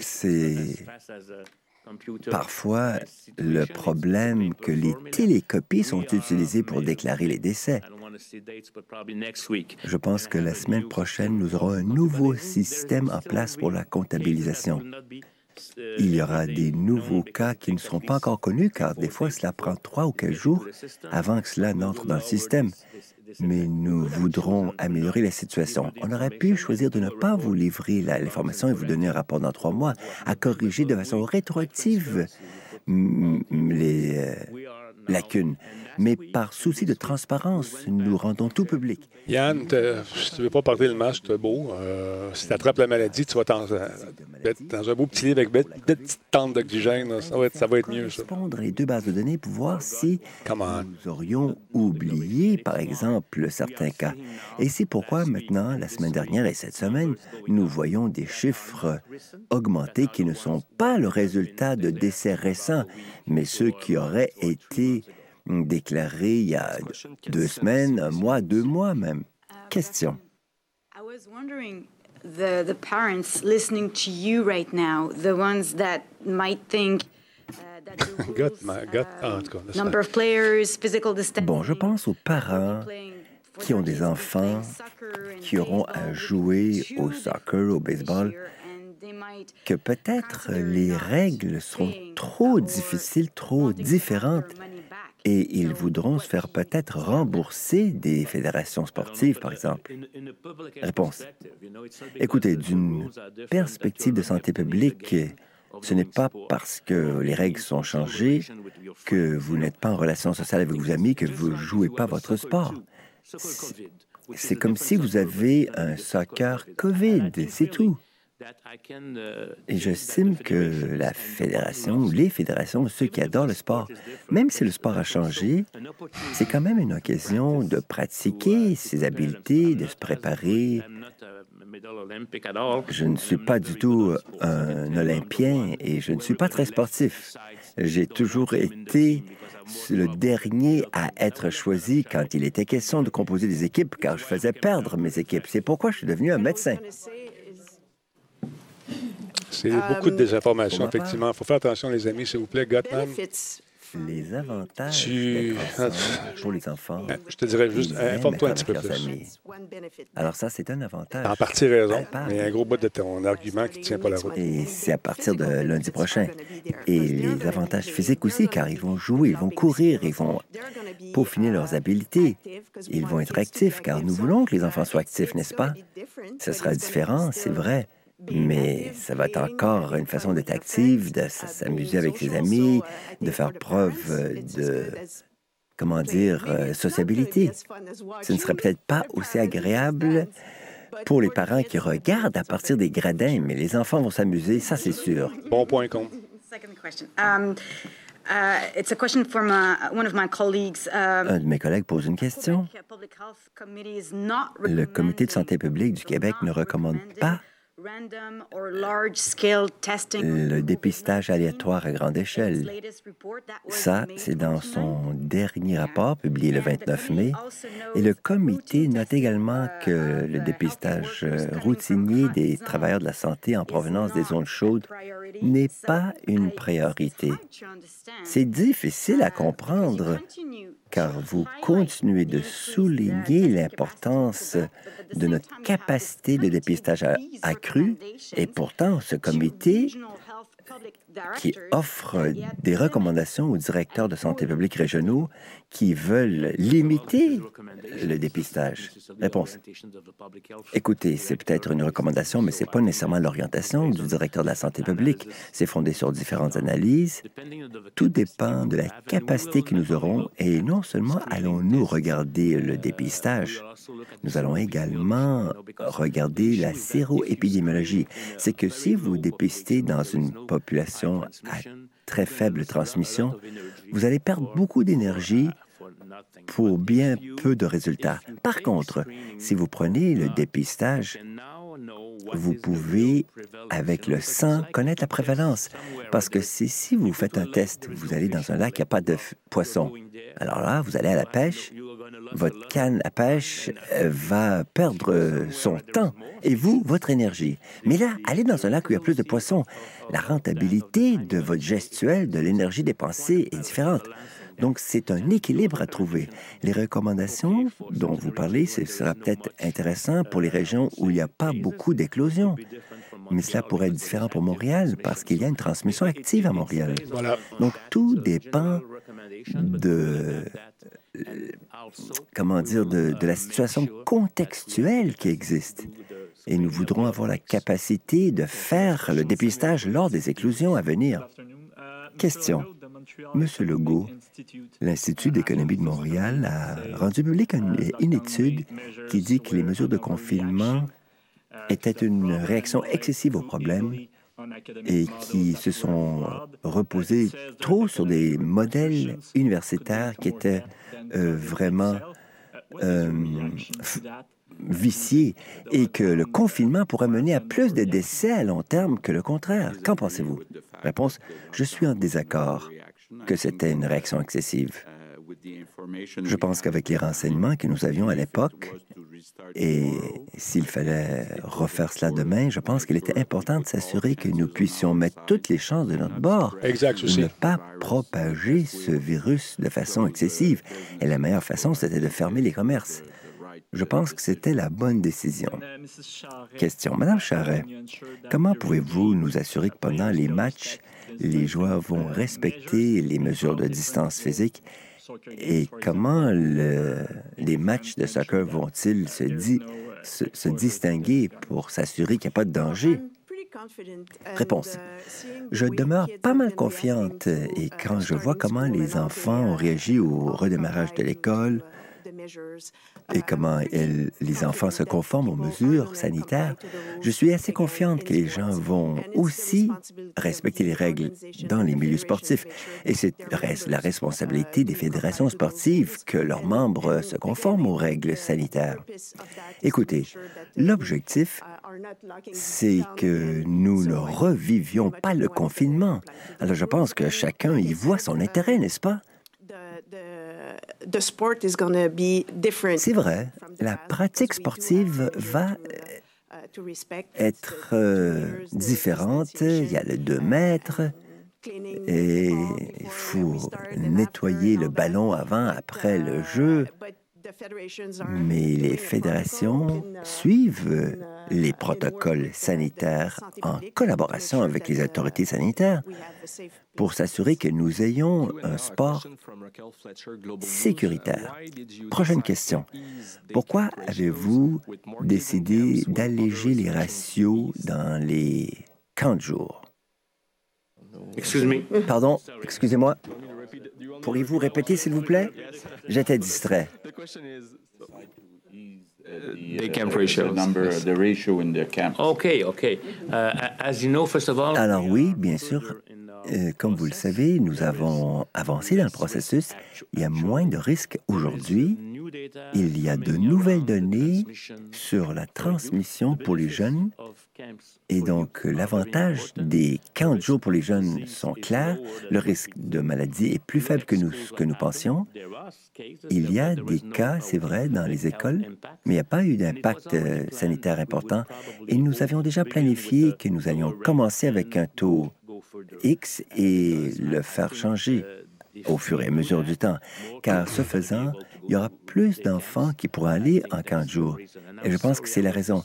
c'est parfois le problème que les télécopies sont utilisées pour déclarer les décès. Je pense que la semaine prochaine, nous aurons un nouveau système en place pour la comptabilisation. Il y aura des nouveaux cas qui ne seront pas encore connus, car des fois, cela prend trois ou quatre jours avant que cela n'entre dans le système. Mais nous voudrons améliorer la situation. On aurait pu choisir de ne pas vous livrer l'information et vous donner un rapport dans trois mois, à corriger de façon rétroactive les euh, lacunes mais par souci de transparence, nous rendons tout public. Yann, si tu ne veux pas porter le masque, c'est beau. Euh, si tu attrapes la maladie, tu vas euh, être dans un beau petit livre avec une petite tente d'oxygène. Ça va, être, ça va être mieux, ça. Répondre les deux bases de données pour voir si nous aurions oublié, par exemple, certains cas. Et c'est pourquoi maintenant, la semaine dernière et cette semaine, nous voyons des chiffres augmentés qui ne sont pas le résultat de décès récents, mais ceux qui auraient été déclaré il y a deux semaines, un mois, deux mois même. Question. the, the parents listening to you right now, the ones that might think Got, ma- got, en tout cas, that's number of players, physical distance. Bon, je pense aux parents qui ont des enfants qui auront à jouer au soccer, au baseball, que peut-être les règles seront trop difficiles, trop différentes, et ils voudront se faire peut-être rembourser des fédérations sportives, par exemple. Réponse. Écoutez, d'une perspective de santé publique, ce n'est pas parce que les règles sont changées que vous n'êtes pas en relation sociale avec vos amis que vous ne jouez pas votre sport. C'est comme si vous avez un soccer COVID, c'est tout. Et j'estime que la fédération ou les fédérations, ceux qui adorent le sport, même si le sport a changé, c'est quand même une occasion de pratiquer ses habiletés, de se préparer. Je ne suis pas du tout un Olympien et je ne suis pas très sportif. J'ai toujours été le dernier à être choisi quand il était question de composer des équipes, car je faisais perdre mes équipes. C'est pourquoi je suis devenu un médecin. C'est beaucoup de désinformation, effectivement. Il faut faire attention, les amis, s'il vous plaît. Gottman, Les avantages Tu- pour les enfants. je te dirais juste, informe-toi un petit peu plus. amis. Alors ça, c'est un avantage. en partie raison, mais il y a un gros bout de ton argument qui ne tient pas la route. Et c'est à partir de lundi prochain. Et les avantages physiques aussi, car ils vont jouer, ils vont courir, ils vont peaufiner leurs habiletés. Ils vont être actifs, car nous voulons que les enfants soient actifs, n'est-ce pas? Ce sera différent, c'est vrai. Mais ça va être encore une façon d'être active, de s'amuser avec ses amis, de faire preuve de, comment dire, euh, sociabilité. Ce ne serait peut-être pas aussi agréable pour les parents qui regardent à partir des gradins, mais les enfants vont s'amuser, ça c'est sûr. Bon point, con. Second question. Um, uh, it's a question from uh, one of my colleagues. Un de mes collègues pose une question. Le Comité de santé publique du Québec ne recommande pas le dépistage aléatoire à grande échelle. Ça, c'est dans son dernier rapport publié le 29 mai. Et le comité note également que le dépistage euh, routinier des travailleurs de la santé en provenance des zones chaudes n'est pas une priorité. C'est difficile à comprendre car vous continuez de souligner l'importance de notre capacité de dépistage accrue et pourtant ce comité qui offre des recommandations aux directeurs de santé publique régionaux qui veulent limiter le dépistage. Réponse. Écoutez, c'est peut-être une recommandation, mais ce n'est pas nécessairement l'orientation du directeur de la santé publique. C'est fondé sur différentes analyses. Tout dépend de la capacité que nous aurons et non seulement allons-nous regarder le dépistage, nous allons également regarder la séroépidémiologie. C'est que si vous dépistez dans une population à très faible transmission, vous allez perdre beaucoup d'énergie pour bien peu de résultats. Par contre, si vous prenez le dépistage, vous pouvez, avec le sang, connaître la prévalence. Parce que si, si vous faites un test, vous allez dans un lac, il n'y a pas de poisson. Alors là, vous allez à la pêche, votre canne à pêche euh, va perdre son temps et vous, votre énergie. Mais là, allez dans un lac où il y a plus de poissons. La rentabilité de votre gestuelle, de l'énergie dépensée est différente. Donc, c'est un équilibre à trouver. Les recommandations dont vous parlez, ce sera peut-être intéressant pour les régions où il n'y a pas beaucoup d'éclosions. Mais cela pourrait être différent pour Montréal parce qu'il y a une transmission active à Montréal. Voilà. Donc, tout dépend de, euh, comment dire, de, de la situation contextuelle qui existe. Et nous voudrons avoir la capacité de faire le dépistage lors des éclosions à venir. Question. Monsieur Legault, l'Institut d'économie de Montréal a rendu public une, une étude qui dit que les mesures de confinement étaient une réaction excessive au problème et qui se sont reposés trop sur des modèles universitaires qui étaient euh, vraiment euh, f- viciés et que le confinement pourrait mener à plus de décès à long terme que le contraire. Qu'en pensez-vous? Réponse, je suis en désaccord que c'était une réaction excessive. Je pense qu'avec les renseignements que nous avions à l'époque, Et s'il fallait refaire cela demain, je pense qu'il était important de s'assurer que nous puissions mettre toutes les chances de notre bord Exact, de ne pas propager ce virus de façon excessive. Et la meilleure façon, c'était de fermer les commerces. Je pense que c'était la bonne décision. Question. Madame Charret, comment pouvez-vous nous assurer que pendant les matchs, les joueurs vont respecter les mesures de distance physique et comment le- les matchs de soccer vont-ils se, di- se- se distinguer pour s'assurer qu'il n'y a pas de danger? Réponse. Je demeure pas mal confiante et quand je vois comment les enfants ont réagi au redémarrage de l'école et comment elles- les enfants se conforment aux mesures sanitaires, je suis assez confiante que les gens vont aussi respecter les règles dans les milieux sportifs. Et c'est la responsabilité des fédérations sportives que leurs membres se conforment aux règles sanitaires. Écoutez, l'objectif, c'est que nous ne revivions pas le confinement. Alors je pense que chacun y voit son intérêt, n'est-ce pas? The sport is going to be different. C'est vrai, la pratique sportive va to respect être euh, différente. Il y a le 2 mètres et il faut nettoyer le ballon avant, après le jeu. Mais les fédérations suivent les protocoles sanitaires en collaboration avec les autorités sanitaires pour s'assurer que nous ayons un sport sécuritaire. Prochaine question. Pourquoi avez-vous décidé d'alléger les ratios dans les camps de jour? Excuse-moi. Pardon, excusez-moi. Pourriez-vous répéter, s'il vous plaît? J'étais distrait. Day camp ratios. number, the ratio in the camp. OK, OK. Uh, as you know, first of all, Alors oui, bien sûr. Euh, comme vous le savez, nous avons avancé dans le processus. Il y a moins de risques aujourd'hui. Il y a de nouvelles données sur la transmission pour les jeunes. Et donc, l'avantage des camps de jour pour les jeunes sont clairs. Le risque de maladie est plus faible que nous, que nous pensions. Il y a des cas, c'est vrai, dans les écoles, mais il n'y a pas eu d'impact euh, sanitaire important. Et nous avions déjà planifié que nous allions commencer avec un taux X et le faire changer au fur et à mesure du temps, car ce faisant, il y aura plus d'enfants qui pourront aller en camp de jour. Et je pense que c'est la raison.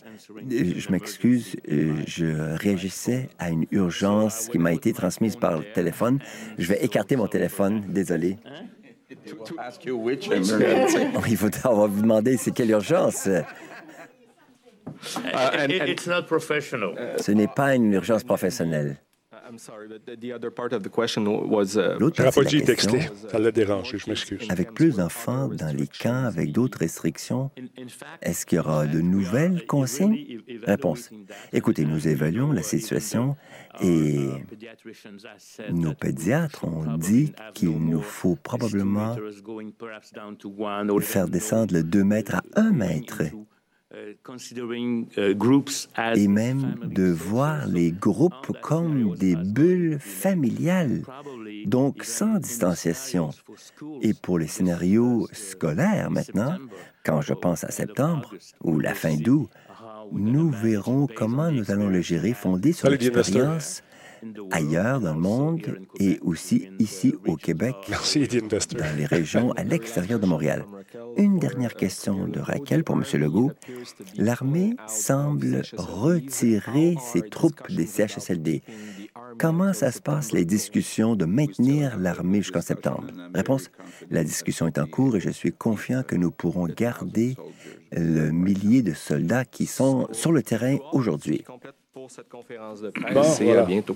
Euh, Je m'excuse, euh, je réagissais à une urgence qui m'a été transmise par le téléphone. Je vais écarter mon téléphone, désolé. Emergency. Il va vous demander c'est quelle urgence. it- it's not professional. Ce n'est pas une urgence professionnelle. I'm sorry, but the, the other part of the question was. Uh, L'autre partie de la question. Ça l'a dérangé, je m'excuse. avec plus d'enfants dans les camps, avec d'autres restrictions, est-ce qu'il y aura de nouvelles consignes? Réponse. Écoutez, nous évaluons la situation et nos pédiatres ont dit qu'il nous faut probablement faire descendre le 2 mètres à 1 mètre et même de voir les groupes comme des bulles familiales, donc sans distanciation. Et pour les scénarios scolaires maintenant, quand je pense à septembre ou la fin d'août, nous verrons comment nous allons le gérer fondé sur l'expérience ailleurs dans le monde et aussi ici au Québec, Merci, dans les régions à l'extérieur de Montréal. Une dernière question de Raquel pour M. Legault. L'armée semble retirer ses troupes des CHSLD. Comment ça se passe, les discussions de maintenir l'armée jusqu'en septembre? Réponse, la discussion est en cours et je suis confiant que nous pourrons garder le millier de soldats qui sont sur le terrain aujourd'hui. Bon, voilà. à bientôt.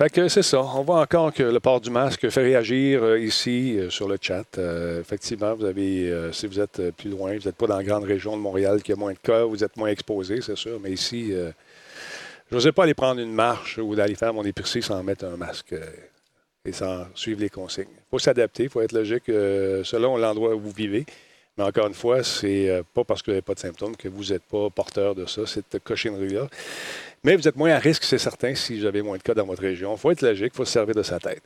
Fait que c'est ça. On voit encore que le port du masque fait réagir euh, ici euh, sur le chat. Euh, effectivement, vous avez, si vous êtes plus loin, vous n'êtes pas dans la grande région de Montréal qui a moins de cas, vous êtes moins exposé, c'est sûr. Mais ici, je n'osais pas aller prendre une marche ou d'aller faire mon épicerie sans mettre un masque et sans suivre les consignes. Il faut s'adapter, il faut être logique selon l'endroit où vous vivez. Mais encore une fois, c'est pas parce que vous n'avez pas de symptômes que vous n'êtes pas porteur de ça, cette cochonnerie-là. Mais vous êtes moins à risque, c'est certain, si vous avez moins de cas dans votre région. Il faut être logique, il faut se servir de sa tête.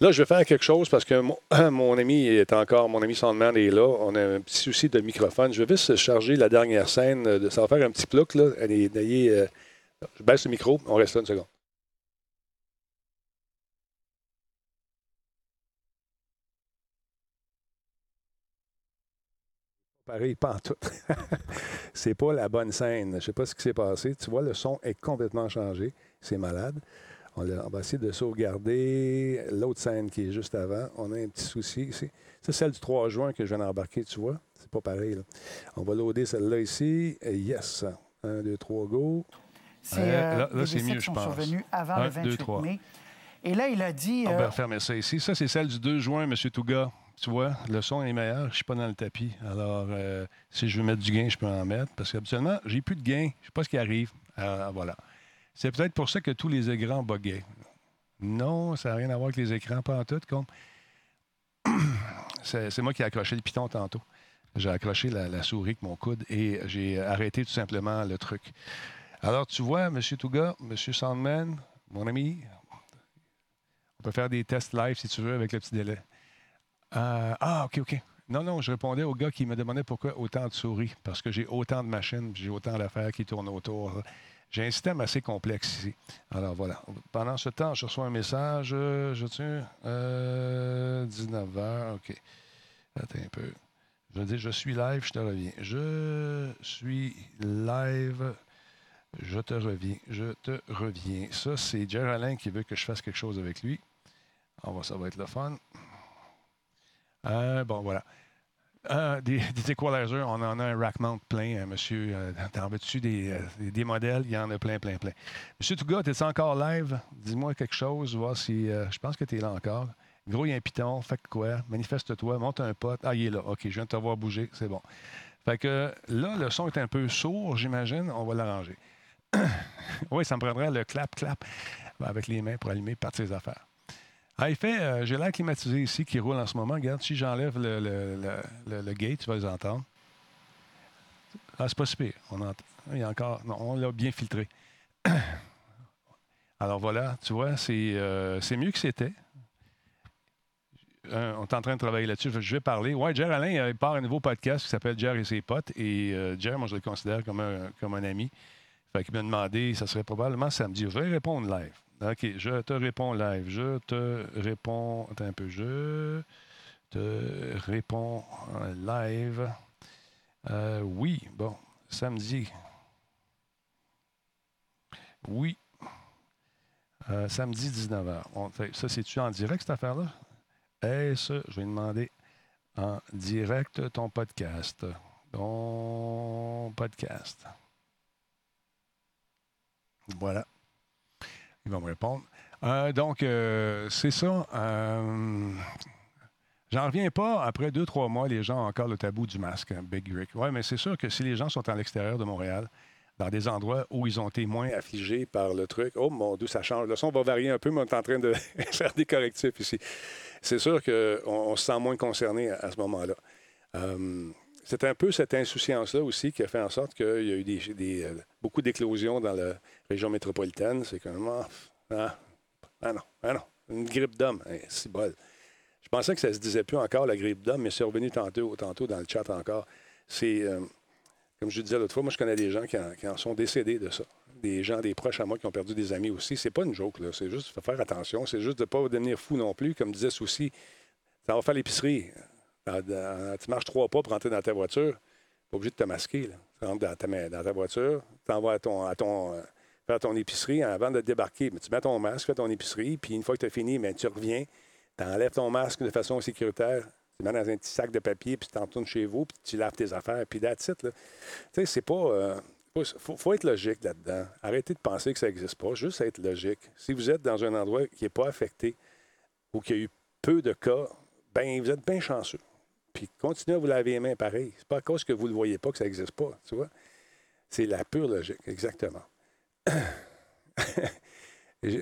Là, je vais faire quelque chose parce que mon, ami est encore, mon ami Sandman est là. On a un petit souci de microphone. Je vais juste charger la dernière scène. De, ça va faire un petit plouc, là. Allez, euh, je baisse le micro, on reste là une seconde. Pareil, pas en tout. c'est pas la bonne scène. Je sais pas ce qui s'est passé. Tu vois, le son est complètement changé. C'est malade. On, va essayer de sauvegarder l'autre scène qui est juste avant. On a un petit souci ici. C'est celle du 3 juin que je viens d'embarquer, tu vois. C'est pas pareil. là. On va loader celle-là ici. Et yes. 1, 2, 3, go. C'est, Ouais, euh, là, c'est mieux, je pense. avant Un, le deux, 28 trois. mai. Et là, il a dit... On euh, va refermer ça ici. Ça, c'est celle du 2 juin, M. Touga. Tu vois, le son est meilleur. Je ne suis pas dans le tapis. Alors, euh, si je veux mettre du gain, je peux en mettre. Parce qu'habituellement, j'ai plus de gain. Je ne sais pas ce qui arrive. Alors, voilà. C'est peut-être pour ça que tous les écrans buguaient. Non, ça n'a rien à voir avec les écrans, pas en tout. C'est moi qui ai accroché le piton tantôt. J'ai accroché la, la souris avec mon coude et j'ai arrêté tout simplement le truc. Alors, tu vois, M. Touga, M. Sandman, mon ami, on peut faire des tests live si tu veux avec le petit délai. Euh, ah, OK, OK. Non, non, je répondais au gars qui me demandait pourquoi autant de souris. Parce que j'ai autant de machines, j'ai autant d'affaires qui tournent autour. J'ai un système assez complexe ici. Alors voilà. Pendant ce temps, je reçois un message. euh, je tiens. Euh, 19h. OK. Attends un peu. Je dis, je suis live, je te reviens. Je suis live. Je te reviens. Je te reviens. Ça, c'est Jerry Alain qui veut que je fasse quelque chose avec lui. Va, ça va être le fun. Euh, bon, voilà. Euh, des, des equalizers, on en a un rack mount plein, euh, monsieur. Euh, T'en veux-tu des, modèles? Il y en a plein, plein, plein. Monsieur Touga, es-tu encore live? Dis-moi quelque chose, voir si. je pense que tu es là encore. Gros, il y a un piton. Fait quoi? Manifeste-toi, monte un pote. Ah, il est là. OK, je viens de te voir bouger. C'est bon. Fait que là, le son est un peu sourd, j'imagine. On va l'arranger. oui, ça me prendrait le clap-clap avec les mains pour allumer partir les affaires. Ah, il fait, euh, j'ai l'air climatisé ici qui roule en ce moment. Regarde, si j'enlève le, gate, tu vas les entendre. Ah, c'est pas si pire. On entend. Il y a encore. Non, on l'a bien filtré. Alors voilà, tu vois, c'est euh, mieux que c'était. Euh, on est en train de travailler là-dessus. Je vais parler. Ouais, Jer Alain, il part un nouveau podcast qui s'appelle Jer et ses potes. Et Jer, moi, je le considère comme un, comme un ami. Fait qu'il m'a demandé, ça serait probablement samedi. Je vais répondre live. OK, je te réponds live. Je te réponds. Un peu. Je te réponds live. Euh, oui, bon, samedi. Oui. Euh, samedi 19h. On fait- ça, c'est-tu en direct, cette affaire-là? Est-ce, je vais demander en direct ton podcast. Ton podcast. Voilà. Il va me répondre. Euh, donc, euh, c'est ça. Euh, J'en reviens pas. Après deux, trois mois, les gens ont encore le tabou du masque, hein, Big Rick. Oui, mais c'est sûr que si les gens sont à l'extérieur de Montréal, dans des endroits où ils ont été moins affligés par le truc, oh mon Dieu, ça change. Le son va varier un peu, mais on est en train de faire des correctifs ici. C'est sûr qu'on on se sent moins concerné à, à ce moment-là. C'est un peu cette insouciance-là aussi qui a fait en sorte qu'il y a eu des, des, euh, beaucoup d'éclosions dans la région métropolitaine. C'est comme, ah, ah, ah non, ah non, une grippe d'homme, hein, c'est bol. Je pensais que ça se disait plus encore, la grippe d'homme, mais c'est revenu tantôt, tantôt dans le chat encore. C'est, euh, comme je disais l'autre fois, moi, je connais des gens qui en, sont décédés de ça. Des gens, des proches à moi qui ont perdu des amis aussi. C'est pas une joke, là. C'est juste, faut faire attention. C'est juste de ne pas devenir fou non plus. Comme disait Souci, ça va faire l'épicerie. Tu marches trois pas pour rentrer dans ta voiture. Pas obligé de te masquer, là. Tu rentres dans ta, dans ta voiture, tu t'en vas à ton, à ton, euh, faire ton épicerie avant de débarquer. Mais tu mets ton masque, fais ton épicerie, puis une fois que tu as fini, ben, tu reviens, tu enlèves ton masque de façon sécuritaire, tu mets dans un petit sac de papier, puis tu t'en retournes chez vous, puis tu laves tes affaires, puis that's it, là. Tu sais, c'est pas... euh, faut être logique là-dedans. Arrêtez de penser que ça n'existe pas. Juste être logique. Si vous êtes dans un endroit qui n'est pas affecté ou qui a eu peu de cas, ben vous êtes bien chanceux. Puis continuez à vous laver les mains pareil. C'est pas à cause que vous ne le voyez pas que ça n'existe pas, tu vois. C'est la pure logique, exactement.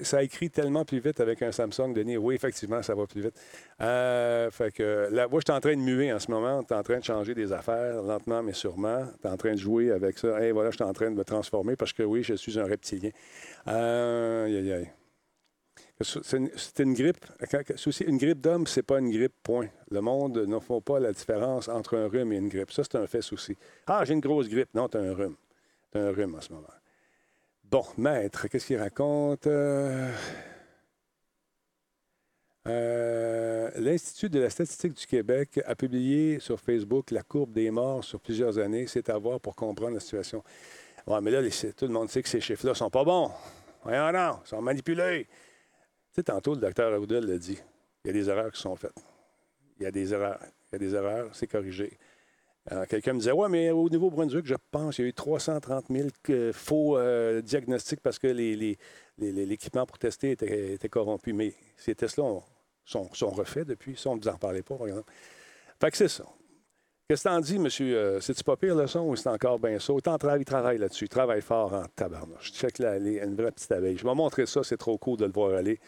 Ça écrit tellement plus vite avec un Samsung, Denis. Oui, effectivement, ça va plus vite. Euh, fait que là, moi, je suis en train de muer en ce moment. Tu es en train de changer des affaires, lentement mais sûrement. Tu es en train de jouer avec ça. Et voilà, je suis en train de me transformer parce que oui, je suis un reptilien. Euh, aïe, aïe, C'est une, grippe. Une grippe d'homme, c'est pas une grippe, point. Le monde ne fait pas la différence entre un rhume et une grippe. Ça, c'est un fait souci. Ah, j'ai une grosse grippe. Non, tu as un rhume. Tu as un rhume en ce moment. Bon, maître, qu'est-ce qu'il raconte? Euh, euh, L'Institut de la statistique du Québec a publié sur Facebook la courbe des morts sur plusieurs années. C'est à voir pour comprendre la situation. Ouais, mais là, tout le monde sait que ces chiffres-là sont pas bons. Voyons non, ils sont manipulés. Sais, tantôt, le docteur Aoudel l'a dit. Il y a des erreurs qui sont faites. Il y a des erreurs. Il y a des erreurs, c'est corrigé. Euh, Quelqu'un me disait Ouais, mais au Nouveau-Brunswick, je pense qu'il y a eu 330 000 que- faux euh, diagnostics parce que l'équipement pour tester était, corrompu. Mais ces tests-là ont- sont, sont refaits depuis. Ça, on ne vous en parlait pas, par exemple. Fait que c'est ça. Qu'est-ce que monsieur? Euh, C'est-tu pas pire le son ou c'est encore bien ça? Autant travaille, il travaille là-dessus. Il travaille fort en tabarnouche. Je check là, une vraie petite abeille. Je vais montrer ça, c'est trop cool de le voir aller.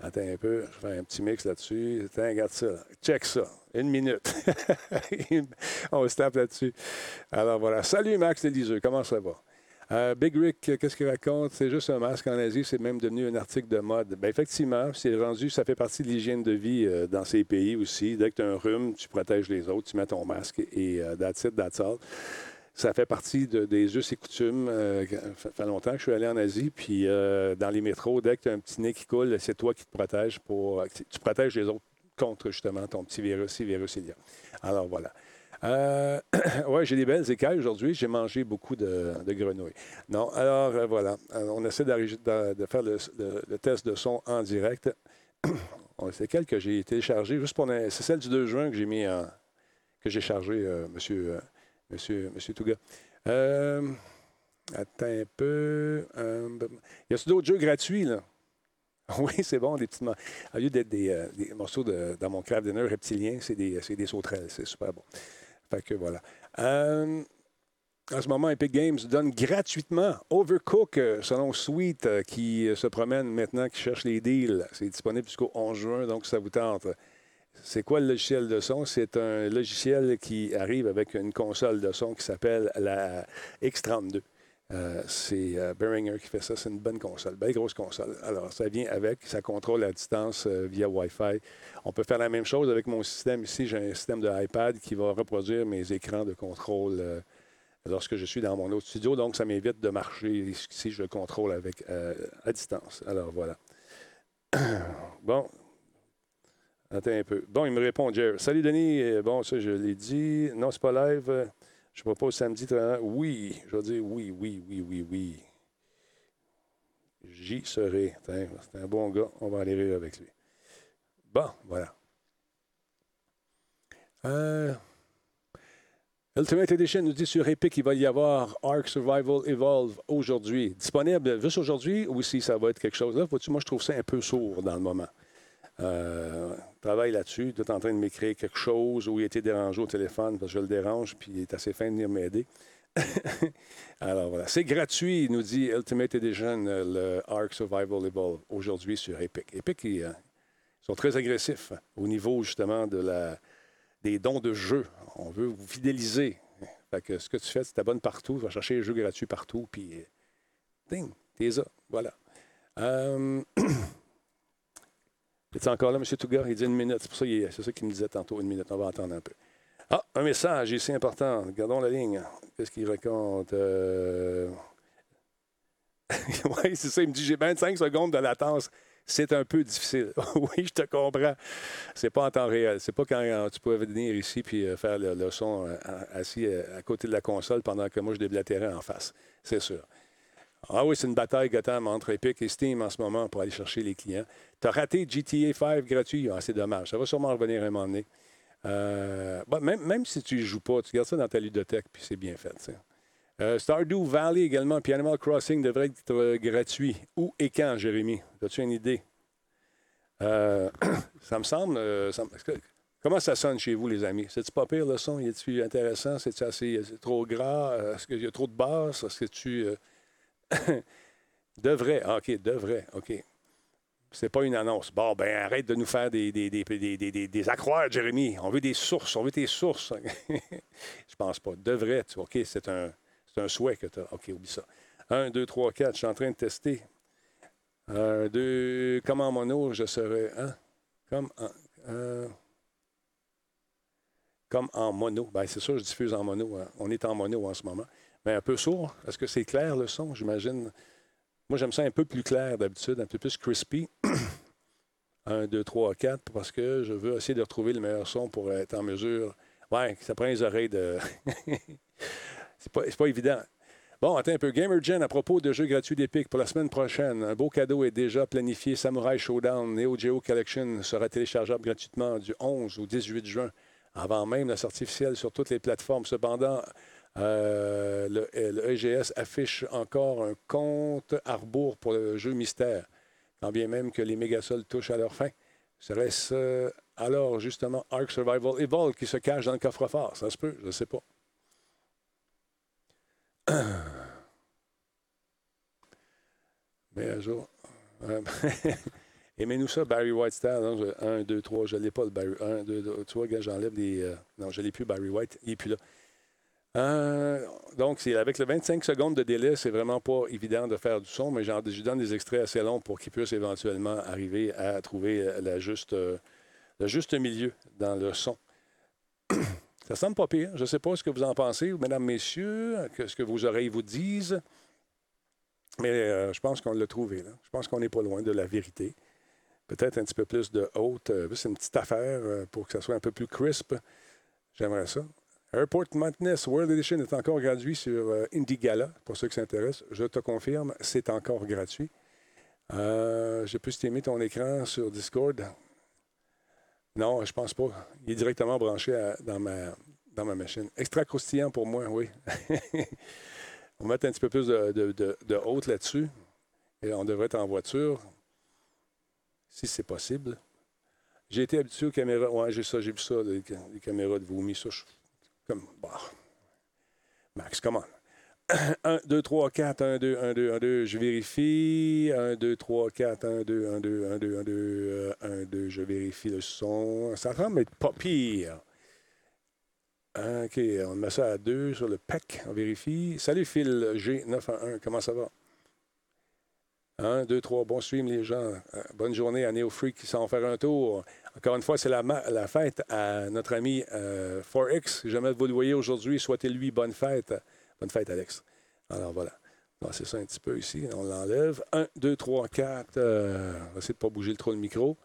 Attends un peu, je fais un petit mix là-dessus. Attends, regarde ça. Check ça. Une minute. On se tape là-dessus. Alors voilà. Salut Max Deliseux, comment ça va? Euh, Big Rick, qu'est-ce qu'il raconte? C'est juste un masque en Asie, c'est même devenu un article de mode. Bien, effectivement, c'est rendu, ça fait partie de l'hygiène de vie euh, dans ces pays aussi. Dès que tu as un rhume, tu protèges les autres, tu mets ton masque et euh, that's it. Ça fait partie de- des us et coutumes. Euh, ça fait longtemps que je suis allé en Asie, puis dans les métros, dès que tu as un petit nez qui coule, c'est toi qui te protèges pour. Tu protèges les autres contre justement ton petit virus, si virus il y a. Alors voilà. Euh, oui, j'ai des belles écailles aujourd'hui. J'ai mangé beaucoup de, grenouilles. Non, alors euh, voilà. On essaie de, de faire le, test de son en direct. C'est quelle que j'ai téléchargé juste. C'est celle du 2 juin que j'ai mis en, que j'ai chargé, euh, monsieur, euh, monsieur, monsieur Touga. Attends un peu. Euh, y a d'autres jeux gratuits, là? Oui, c'est bon, des petites. Au lieu d'être des, morceaux de, dans mon craft dinner reptilien, c'est des, c'est des sauterelles. C'est super bon. Fait que voilà. Euh, en ce moment, Epic Games donne gratuitement Overcook, euh, selon Sweet, euh, qui se promène maintenant, qui cherche les deals. C'est disponible jusqu'au 11 juin, donc ça vous tente. C'est quoi le logiciel de son? C'est un logiciel qui arrive avec une console de son qui s'appelle la X32. Euh, c'est euh, Behringer qui fait ça. C'est une bonne console, belle grosse console. Alors, ça vient avec, ça contrôle à distance euh, via Wi-Fi. On peut faire la même chose avec mon système ici. J'ai un système de iPad qui va reproduire mes écrans de contrôle lorsque je suis dans mon autre studio. Donc, ça m'évite de marcher si je le contrôle avec, à distance. Alors, voilà. bon. Attends un peu. Bon, il me répond, Jerry. Salut, Denis. Bon, ça, je l'ai dit. Non, c'est pas live. Je propose samedi. tra- Oui. Je vais dire oui, oui, oui, oui, oui. J'y serai. C'est un bon gars. On va aller rire avec lui. Bon, voilà. Euh, Ultimate Edition nous dit sur Epic qu'il va y avoir Ark Survival Evolve aujourd'hui. Disponible juste aujourd'hui ou si ça va être quelque chose? Là? Moi, je trouve ça un peu sourd dans le moment. Euh, travaille là-dessus. Tu es en train de m'écrire quelque chose ou il a été dérangé au téléphone parce que je le dérange puis il est assez fin de venir m'aider. Alors voilà. C'est gratuit, nous dit Ultimate Edition, euh, le Ark Survival Evolve aujourd'hui sur Epic. Epic, ils, euh, sont très agressifs au niveau justement de la, des dons de jeu. On veut vous fidéliser. Que ce que tu fais, c'est t'abonnes partout, tu vas chercher les jeux gratuits partout, puis ding, t'es là. Voilà. es encore là, M. Touga? Il dit une minute. C'est pour ça qu'il est- ça qu'il me disait tantôt, une minute. On va attendre un peu. Ah, un message ici important. Regardons la ligne. Qu'est-ce qu'il raconte? Euh... oui, c'est ça. Il me dit j'ai 25 secondes de latence. C'est un peu difficile. oui, je te comprends. C'est pas en temps réel. C'est pas quand euh, tu pouvais venir ici puis euh, faire le, le son euh, assis à côté de la console pendant que moi je déblatérais en face. C'est sûr. Ah oui, c'est une bataille Gotham entre Epic et Steam en ce moment pour aller chercher les clients. Tu as raté GTA 5 gratuit? Ah, c'est dommage. Ça va sûrement revenir un moment donné. Bon, même, même si tu ne joues pas, tu gardes ça dans ta ludothèque, puis c'est bien fait. Euh, Stardew Valley également, puis Animal Crossing devrait être euh, gratuit. Où et quand, Jérémy? As-tu une idée? Ça me semble. comment ça sonne chez vous, les amis? C'est-tu pas pire le son? Est-tu intéressant? C'est-tu assez trop gras? Est-ce qu'il y a trop de basses? Est-ce que tu. devrait. Ah, OK, devrait. OK. C'est pas une annonce. Bon, ben arrête de nous faire des, des, des, des, Jérémy. On veut des sources. On veut tes sources. je pense pas. Devrait, tu OK, c'est un, souhait que tu as. OK, oublie ça. 1, 2, 3, 4. Je suis en train de tester. 1, 2. Comme en mono, je serais. Hein? Comme en. comme en mono. Bien, c'est sûr, je diffuse en mono. hein. On est en mono en ce moment. Mais un peu sourd. Est-ce que c'est clair le son, j'imagine? Moi, j'aime ça un peu plus clair d'habitude, un peu plus crispy. 1, 2, 3, 4, parce que je veux essayer de retrouver le meilleur son pour être en mesure. Ouais, ça prend les oreilles de. c'est pas, pas évident. Bon, attends un peu. Gamer Gen, à propos de jeux gratuits d'Epic pour la semaine prochaine, un beau cadeau est déjà planifié. Samurai Showdown Neo Geo Collection sera téléchargeable gratuitement du 11 au 18 juin, avant même la sortie officielle sur toutes les plateformes. Cependant, euh, le, EGS affiche encore un compte à rebours pour le jeu mystère, quand bien même que les mégasols touchent à leur fin. Serait-ce euh, alors justement Ark Survival Evolved qui se cache dans le coffre-fort? Ça se peut, je ne sais pas. Mais un jour. euh, Aimez-nous ça, Barry White style. 1, 2, 3, je ne l'ai pas, le Barry. 1, 2, 2. Tu vois, j'enlève euh, non, je ne l'ai plus, Barry White. Il n'est plus là. Euh, donc, avec le 25 secondes de délai, c'est vraiment pas évident de faire du son, mais j'en- je donne des extraits assez longs pour qu'ils puissent éventuellement arriver à trouver euh, euh, le juste milieu dans le son. Ça semble pas pire. Je ne sais pas ce que vous en pensez, mesdames, messieurs, que ce que vos oreilles vous disent. Mais je pense qu'on l'a trouvé. Je pense qu'on n'est pas loin de la vérité. Peut-être un petit peu plus de haute. c'est une petite affaire pour que ça soit un peu plus crisp. J'aimerais ça. Airport Madness World Edition est encore gratuit sur euh, Indigala, pour ceux qui s'intéressent. Je te confirme, c'est encore gratuit. Euh, J'ai pu stimer ton écran sur Discord. Non, je pense pas. Il est directement branché dans, ma, dans ma machine. Extra croustillant pour moi, oui. on va mettre un petit peu plus de, de, de- haute là-dessus. Et on devrait être en voiture, si c'est possible. J'ai été habitué aux caméras. Ouais, j'ai ça, j'ai vu ça, les caméras de vomi. Ça, je- comme. Bah. Max, comment? 1, 2, 3, 4, 1, 2, 1, 2, 1, 2, je vérifie. 1, 2, 3, 4, 1, 2, 1, 2, 1, 2, 1, 2, 1, 2, je vérifie le son. Ça semble être pas pire. OK, on met ça à 2 sur le PEC, on vérifie. Salut Phil G911, comment ça va? 1, 2, 3, bon stream les gens. Euh, bonne journée à Neo Freak qui s'en faire un tour. Encore une fois, c'est la, fête à notre ami euh, 4X. Si jamais vous le voyez aujourd'hui, souhaitez-lui bonne fête. Bonne fête, Alex. Alors voilà. C'est ça un petit peu ici. On l'enlève. 1, 2, 3, 4. Euh, on va essayer de ne pas bouger trop le micro.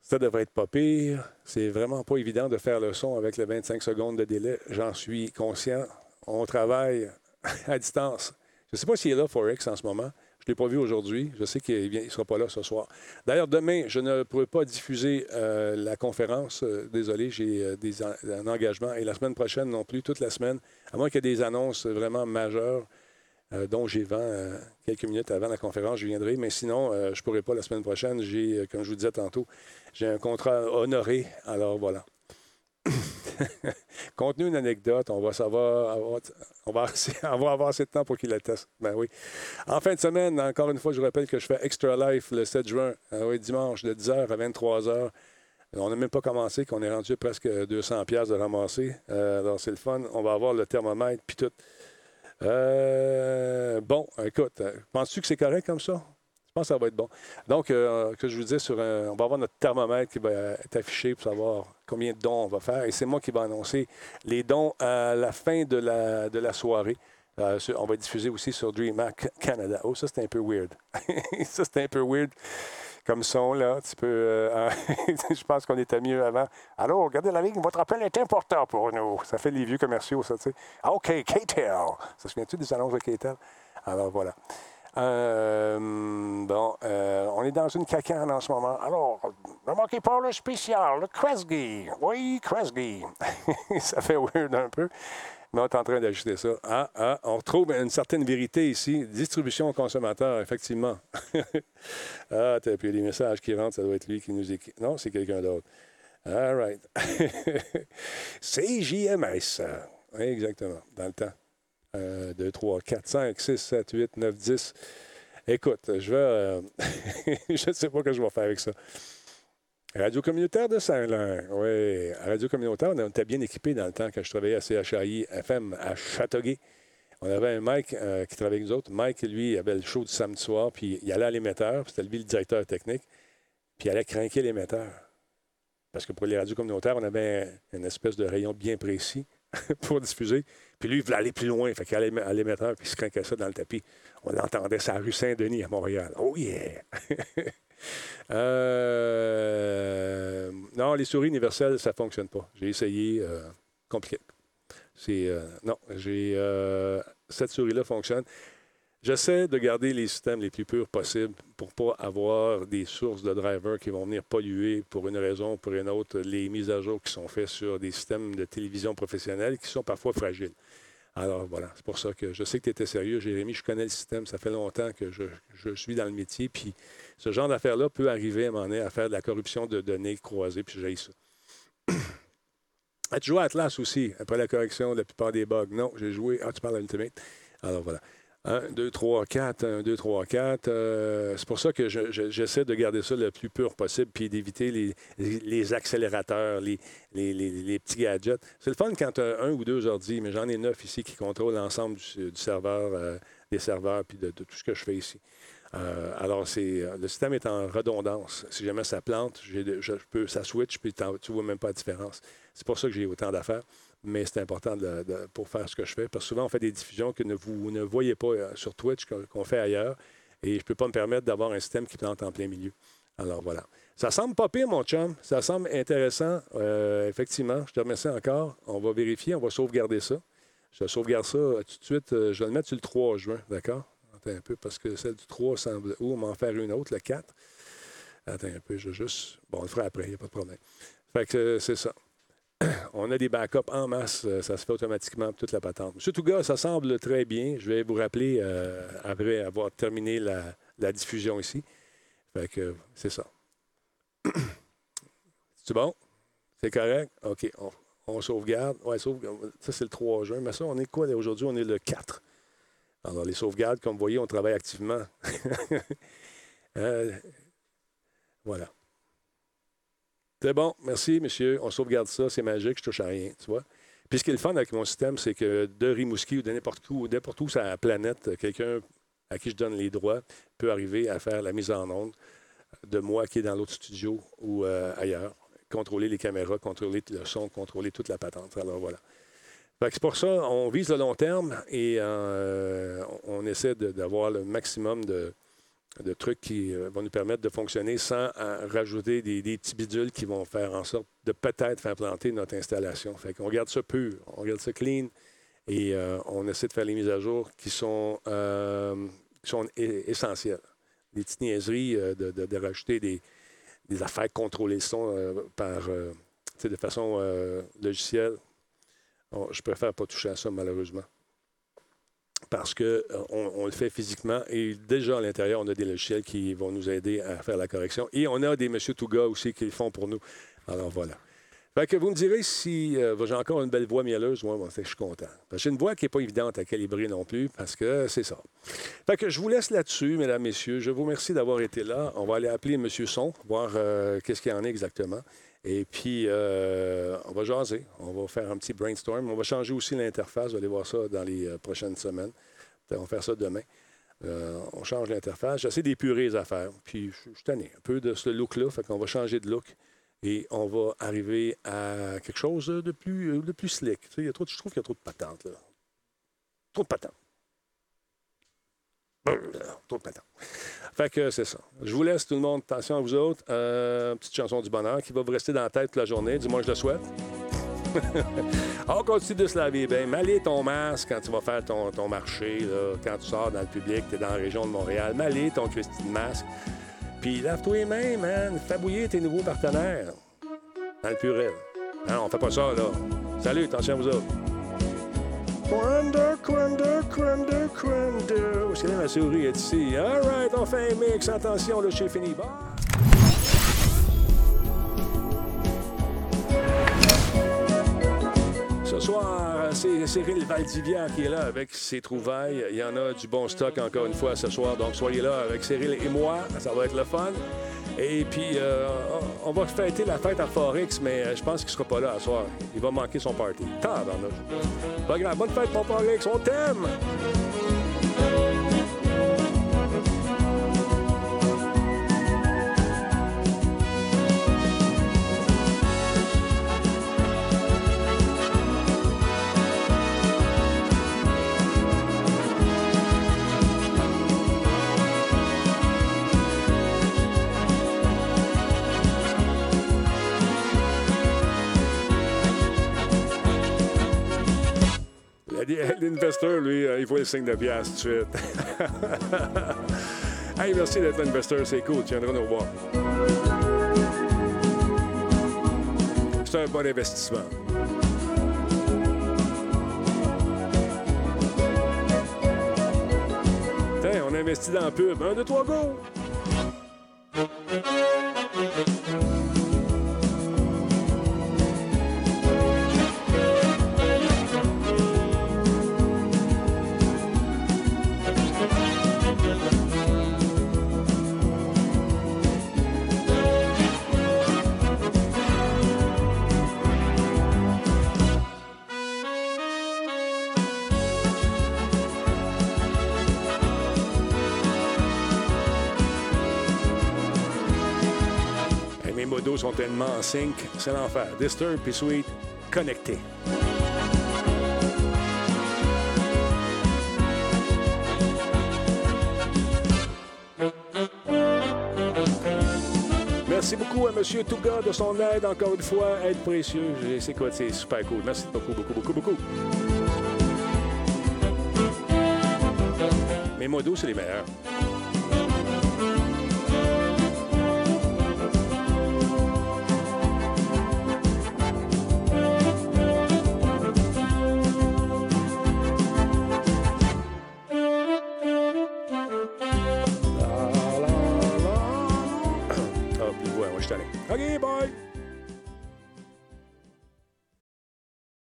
Ça devrait être pas pire. C'est vraiment pas évident de faire le son avec le 25 secondes de délai. J'en suis conscient. On travaille à distance. Je ne sais pas s'il est là, Forex, en ce moment. Je ne l'ai pas vu aujourd'hui. Je sais qu'il ne sera pas là ce soir. D'ailleurs, demain, je ne pourrai pas diffuser euh, la conférence. Euh, désolé, j'ai euh, un engagement. Et la semaine prochaine non plus, toute la semaine, à moins qu'il y ait des annonces vraiment majeures dont j'ai vent quelques minutes avant la conférence, je viendrai. Mais sinon, je ne pourrai pas la semaine prochaine. J'ai, comme je vous disais tantôt, j'ai un contrat honoré. Alors voilà. Contenu une anecdote, on va savoir, on va, avoir assez de temps pour qu'il la teste. Ben. En fin de semaine, encore une fois, je vous rappelle que je fais Extra Life le 7 juin, ah dimanche, de 10h à 23h. On n'a même pas commencé, qu'on est rendu presque 200 pièces de ramasser. Euh, alors, c'est le fun. On va avoir le thermomètre, puis tout. Euh, bon, écoute, penses-tu que c'est correct comme ça? Je pense que ça va être bon. Donc, euh, que je vous disais, sur un- on va avoir notre thermomètre qui va être affiché pour savoir combien de dons on va faire. Et c'est moi qui vais annoncer les dons à la fin de la, soirée. Euh, on va diffuser aussi sur DreamHack Canada. Oh, ça, c'est un peu weird. ça, c'est un peu weird comme son, là. Euh, je pense qu'on était mieux avant. Alors, regardez la ligne, votre appel est important pour nous. Ça fait les vieux commerciaux, ça, tu sais. Ah, OK, KTEL. Ça se souvient-tu des annonces de KTEL? Alors, voilà. Euh, bon, euh, on est dans une cacane en ce moment. Alors, ne manquez pas le spécial, le Kresge. Oui, Kresge. ça fait weird un peu. Mais on est en train d'ajuster ça. Ah, ah, on retrouve une certaine vérité ici. Distribution au consommateur, effectivement. ah, t'as puis les messages qui rentrent, ça doit être lui qui nous écrit. Non, c'est quelqu'un d'autre. All right. c'est JMS. Oui, exactement, dans le temps. 1, 2, 3, 4, 5, 6, 7, 8, 9, 10. Écoute, je vais. euh, je ne sais pas ce que je vais faire avec ça. Radio communautaire de Saint-Lain. Oui, Radio communautaire, on était bien équipés dans le temps quand je travaillais à CHAI FM à Châteauguay. On avait un Mike euh, qui travaillait avec nous autres. Mike, lui, avait le show du samedi soir, puis il allait à l'émetteur, puis c'était lui le directeur technique, puis il allait craquer l'émetteur. Parce que pour les radios communautaires, on avait une espèce de rayon bien précis pour diffuser. Puis lui, il voulait aller plus loin. Fait qu'il allait à l'émetteur, puis il se craquait ça dans le tapis. On l'entendait sur la rue Saint-Denis à Montréal. Oh yeah! Euh, Non, les souris universelles, ça ne fonctionne pas. J'ai essayé. euh, compliqué. C'est. euh, non, j'ai. euh, cette souris-là fonctionne. J'essaie de garder les systèmes les plus purs possibles pour ne pas avoir des sources de drivers qui vont venir polluer pour une raison ou pour une autre les mises à jour qui sont faites sur des systèmes de télévision professionnels qui sont parfois fragiles. Alors voilà, c'est pour ça que je sais que tu étais sérieux, Jérémy. Je connais le système. Ça fait longtemps que je, suis dans le métier. Puis ce genre d'affaires-là peut arriver à un moment donné à faire de la corruption de données croisées. Puis j'ai ça. As-tu joué à Atlas aussi, après la correction de la plupart des bugs? Non, j'ai joué. Ah, tu parles à Ultimate. Alors voilà. 1, 2, 3, 4, 1, 2, 3, 4. Euh, c'est pour ça que je- je- j'essaie de garder ça le plus pur possible puis d'éviter les, les- accélérateurs, les, les- les- petits gadgets. C'est le fun quand tu as un ou deux ordi, mais j'en ai neuf ici qui contrôlent l'ensemble du, serveur, euh, des serveurs puis de, tout ce que je fais ici. Euh, alors, c'est, euh, le système est en redondance. Si jamais ça plante, je, peux, ça switch, puis tu vois même pas la différence. C'est pour ça que j'ai autant d'affaires. Mais c'est important pour faire ce que je fais. Parce que souvent, on fait des diffusions que vous ne voyez pas euh, sur Twitch, qu'on, fait ailleurs. Et je ne peux pas me permettre d'avoir un système qui plante en plein milieu. Alors voilà. Ça semble pas pire, mon chum. Ça semble intéressant. Euh, effectivement, je te remercie encore. On va vérifier, on va sauvegarder ça. Je sauvegarde ça euh, tout de suite. Je vais le mettre sur le 3 juin, d'accord? Attends un peu, parce que celle du 3 semble. Ou on en faire une autre, le 4. Attends un peu, je juste. Bon, on le fera après, il n'y a pas de problème. Fait que c'est ça. On a des backups en masse, euh, ça se fait automatiquement toute la patente. Monsieur Touga, ça semble très bien. Je vais vous rappeler euh, après avoir terminé la, diffusion ici. Fait que c'est ça. C'est bon? C'est correct? OK. On, sauvegarde. Sauvegarde. Ça, c'est le 3 juin. Mais ça, on est quoi aujourd'hui? On est le 4. Alors, les sauvegardes, comme vous voyez, on travaille activement. Euh, voilà. C'est bon, merci, monsieur. On sauvegarde ça, c'est magique, je touche à rien, tu vois. Puis ce qui est le fun avec mon système, c'est que de Rimouski ou de n'importe où, n'importe où sur la planète, quelqu'un à qui je donne les droits peut arriver à faire la mise en onde de moi qui est dans l'autre studio ou euh, ailleurs, contrôler les caméras, contrôler le son, contrôler toute la patente. Alors voilà. C'est pour ça, on vise le long terme et euh, on essaie d'avoir le maximum de, de trucs qui euh, vont nous permettre de fonctionner sans euh, rajouter des, des petits bidules qui vont faire en sorte de peut-être faire planter notre installation. Fait qu'on garde ça pur, on garde ça clean et euh, on essaie de faire les mises à jour qui sont, sont essentielles. Des petites niaiseries, de, rajouter des, affaires contrôler le son euh, par, de façon logicielle. Je préfère pas toucher à ça, malheureusement parce qu'on on le fait physiquement et déjà à l'intérieur, on a des logiciels qui vont nous aider à faire la correction. Et on a des Monsieur Touga aussi qui le font pour nous. Alors voilà. Fait que vous me direz si euh, j'ai encore une belle voix mielleuse. Moi, je suis content. J'ai une voix qui n'est pas évidente à calibrer non plus, parce que c'est ça. Fait que je vous laisse là-dessus, mesdames, messieurs. Je vous remercie d'avoir été là. On va aller appeler M. Son, voir euh, qu'est-ce qu'il en a exactement. Et puis, euh, on va jaser. On va faire un petit brainstorm. On va changer aussi l'interface. Vous allez voir ça dans les euh, prochaines semaines. On va faire ça demain. Euh, on change l'interface. J'essaie d'épurer les affaires. Puis, je suis tanné un peu de ce look-là. Fait qu'on va changer de look. Et on va arriver à quelque chose de plus, de plus slick. Tu sais, il y a trop je trouve qu'il y a trop de patentes. Là. Trop de patentes. Trop de patentes. Fait que c'est ça. Je vous laisse tout le monde. Attention à vous autres. Euh, petite chanson du bonheur qui va vous rester dans la tête toute la journée. Du moins, je le souhaite. On continue de se laver bien. Malais ton masque quand tu vas faire ton, ton marché, quand tu sors dans le public, tu es dans la région de Montréal. Malais ton Christy de masque. Puis lave-toi les mains, man. Fais bouillir tes nouveaux partenaires. Dans le purel. Non, on fait pas ça, là. Salut, attention à vous autres. Quando, quando, quando, quando. Où est-ce est, ma souris? Est ici. All right, on fait un mix. Attention, le chef fini. Bye. Soir, c'est Cyril Valdivia qui est là avec ses trouvailles. Il y en a du bon stock encore une fois ce soir, donc soyez là avec Cyril et moi, ça va être le fun. Et puis, euh, on va fêter la fête à Forex, mais euh, je pense qu'il sera pas là ce soir. Il va manquer son party. Tabarnouche. Pas grave. Bonne fête, mon Forex. On t'aime! L'investeur, lui, euh, il faut le signe de pièce tout de suite. hey, merci d'être l'investeur, c'est cool. Tu viendras nous voir. C'est un bon investissement. Tiens, on investit dans la pub. Un, deux, trois, go! En sync, c'est l'enfer. Disturb puis Sweet, connecté. Merci beaucoup à M. Touga de son aide, encore une fois, aide précieux. C'est quoi, c'est super cool. Merci beaucoup, beaucoup, beaucoup, beaucoup. Mes modos, c'est les meilleurs?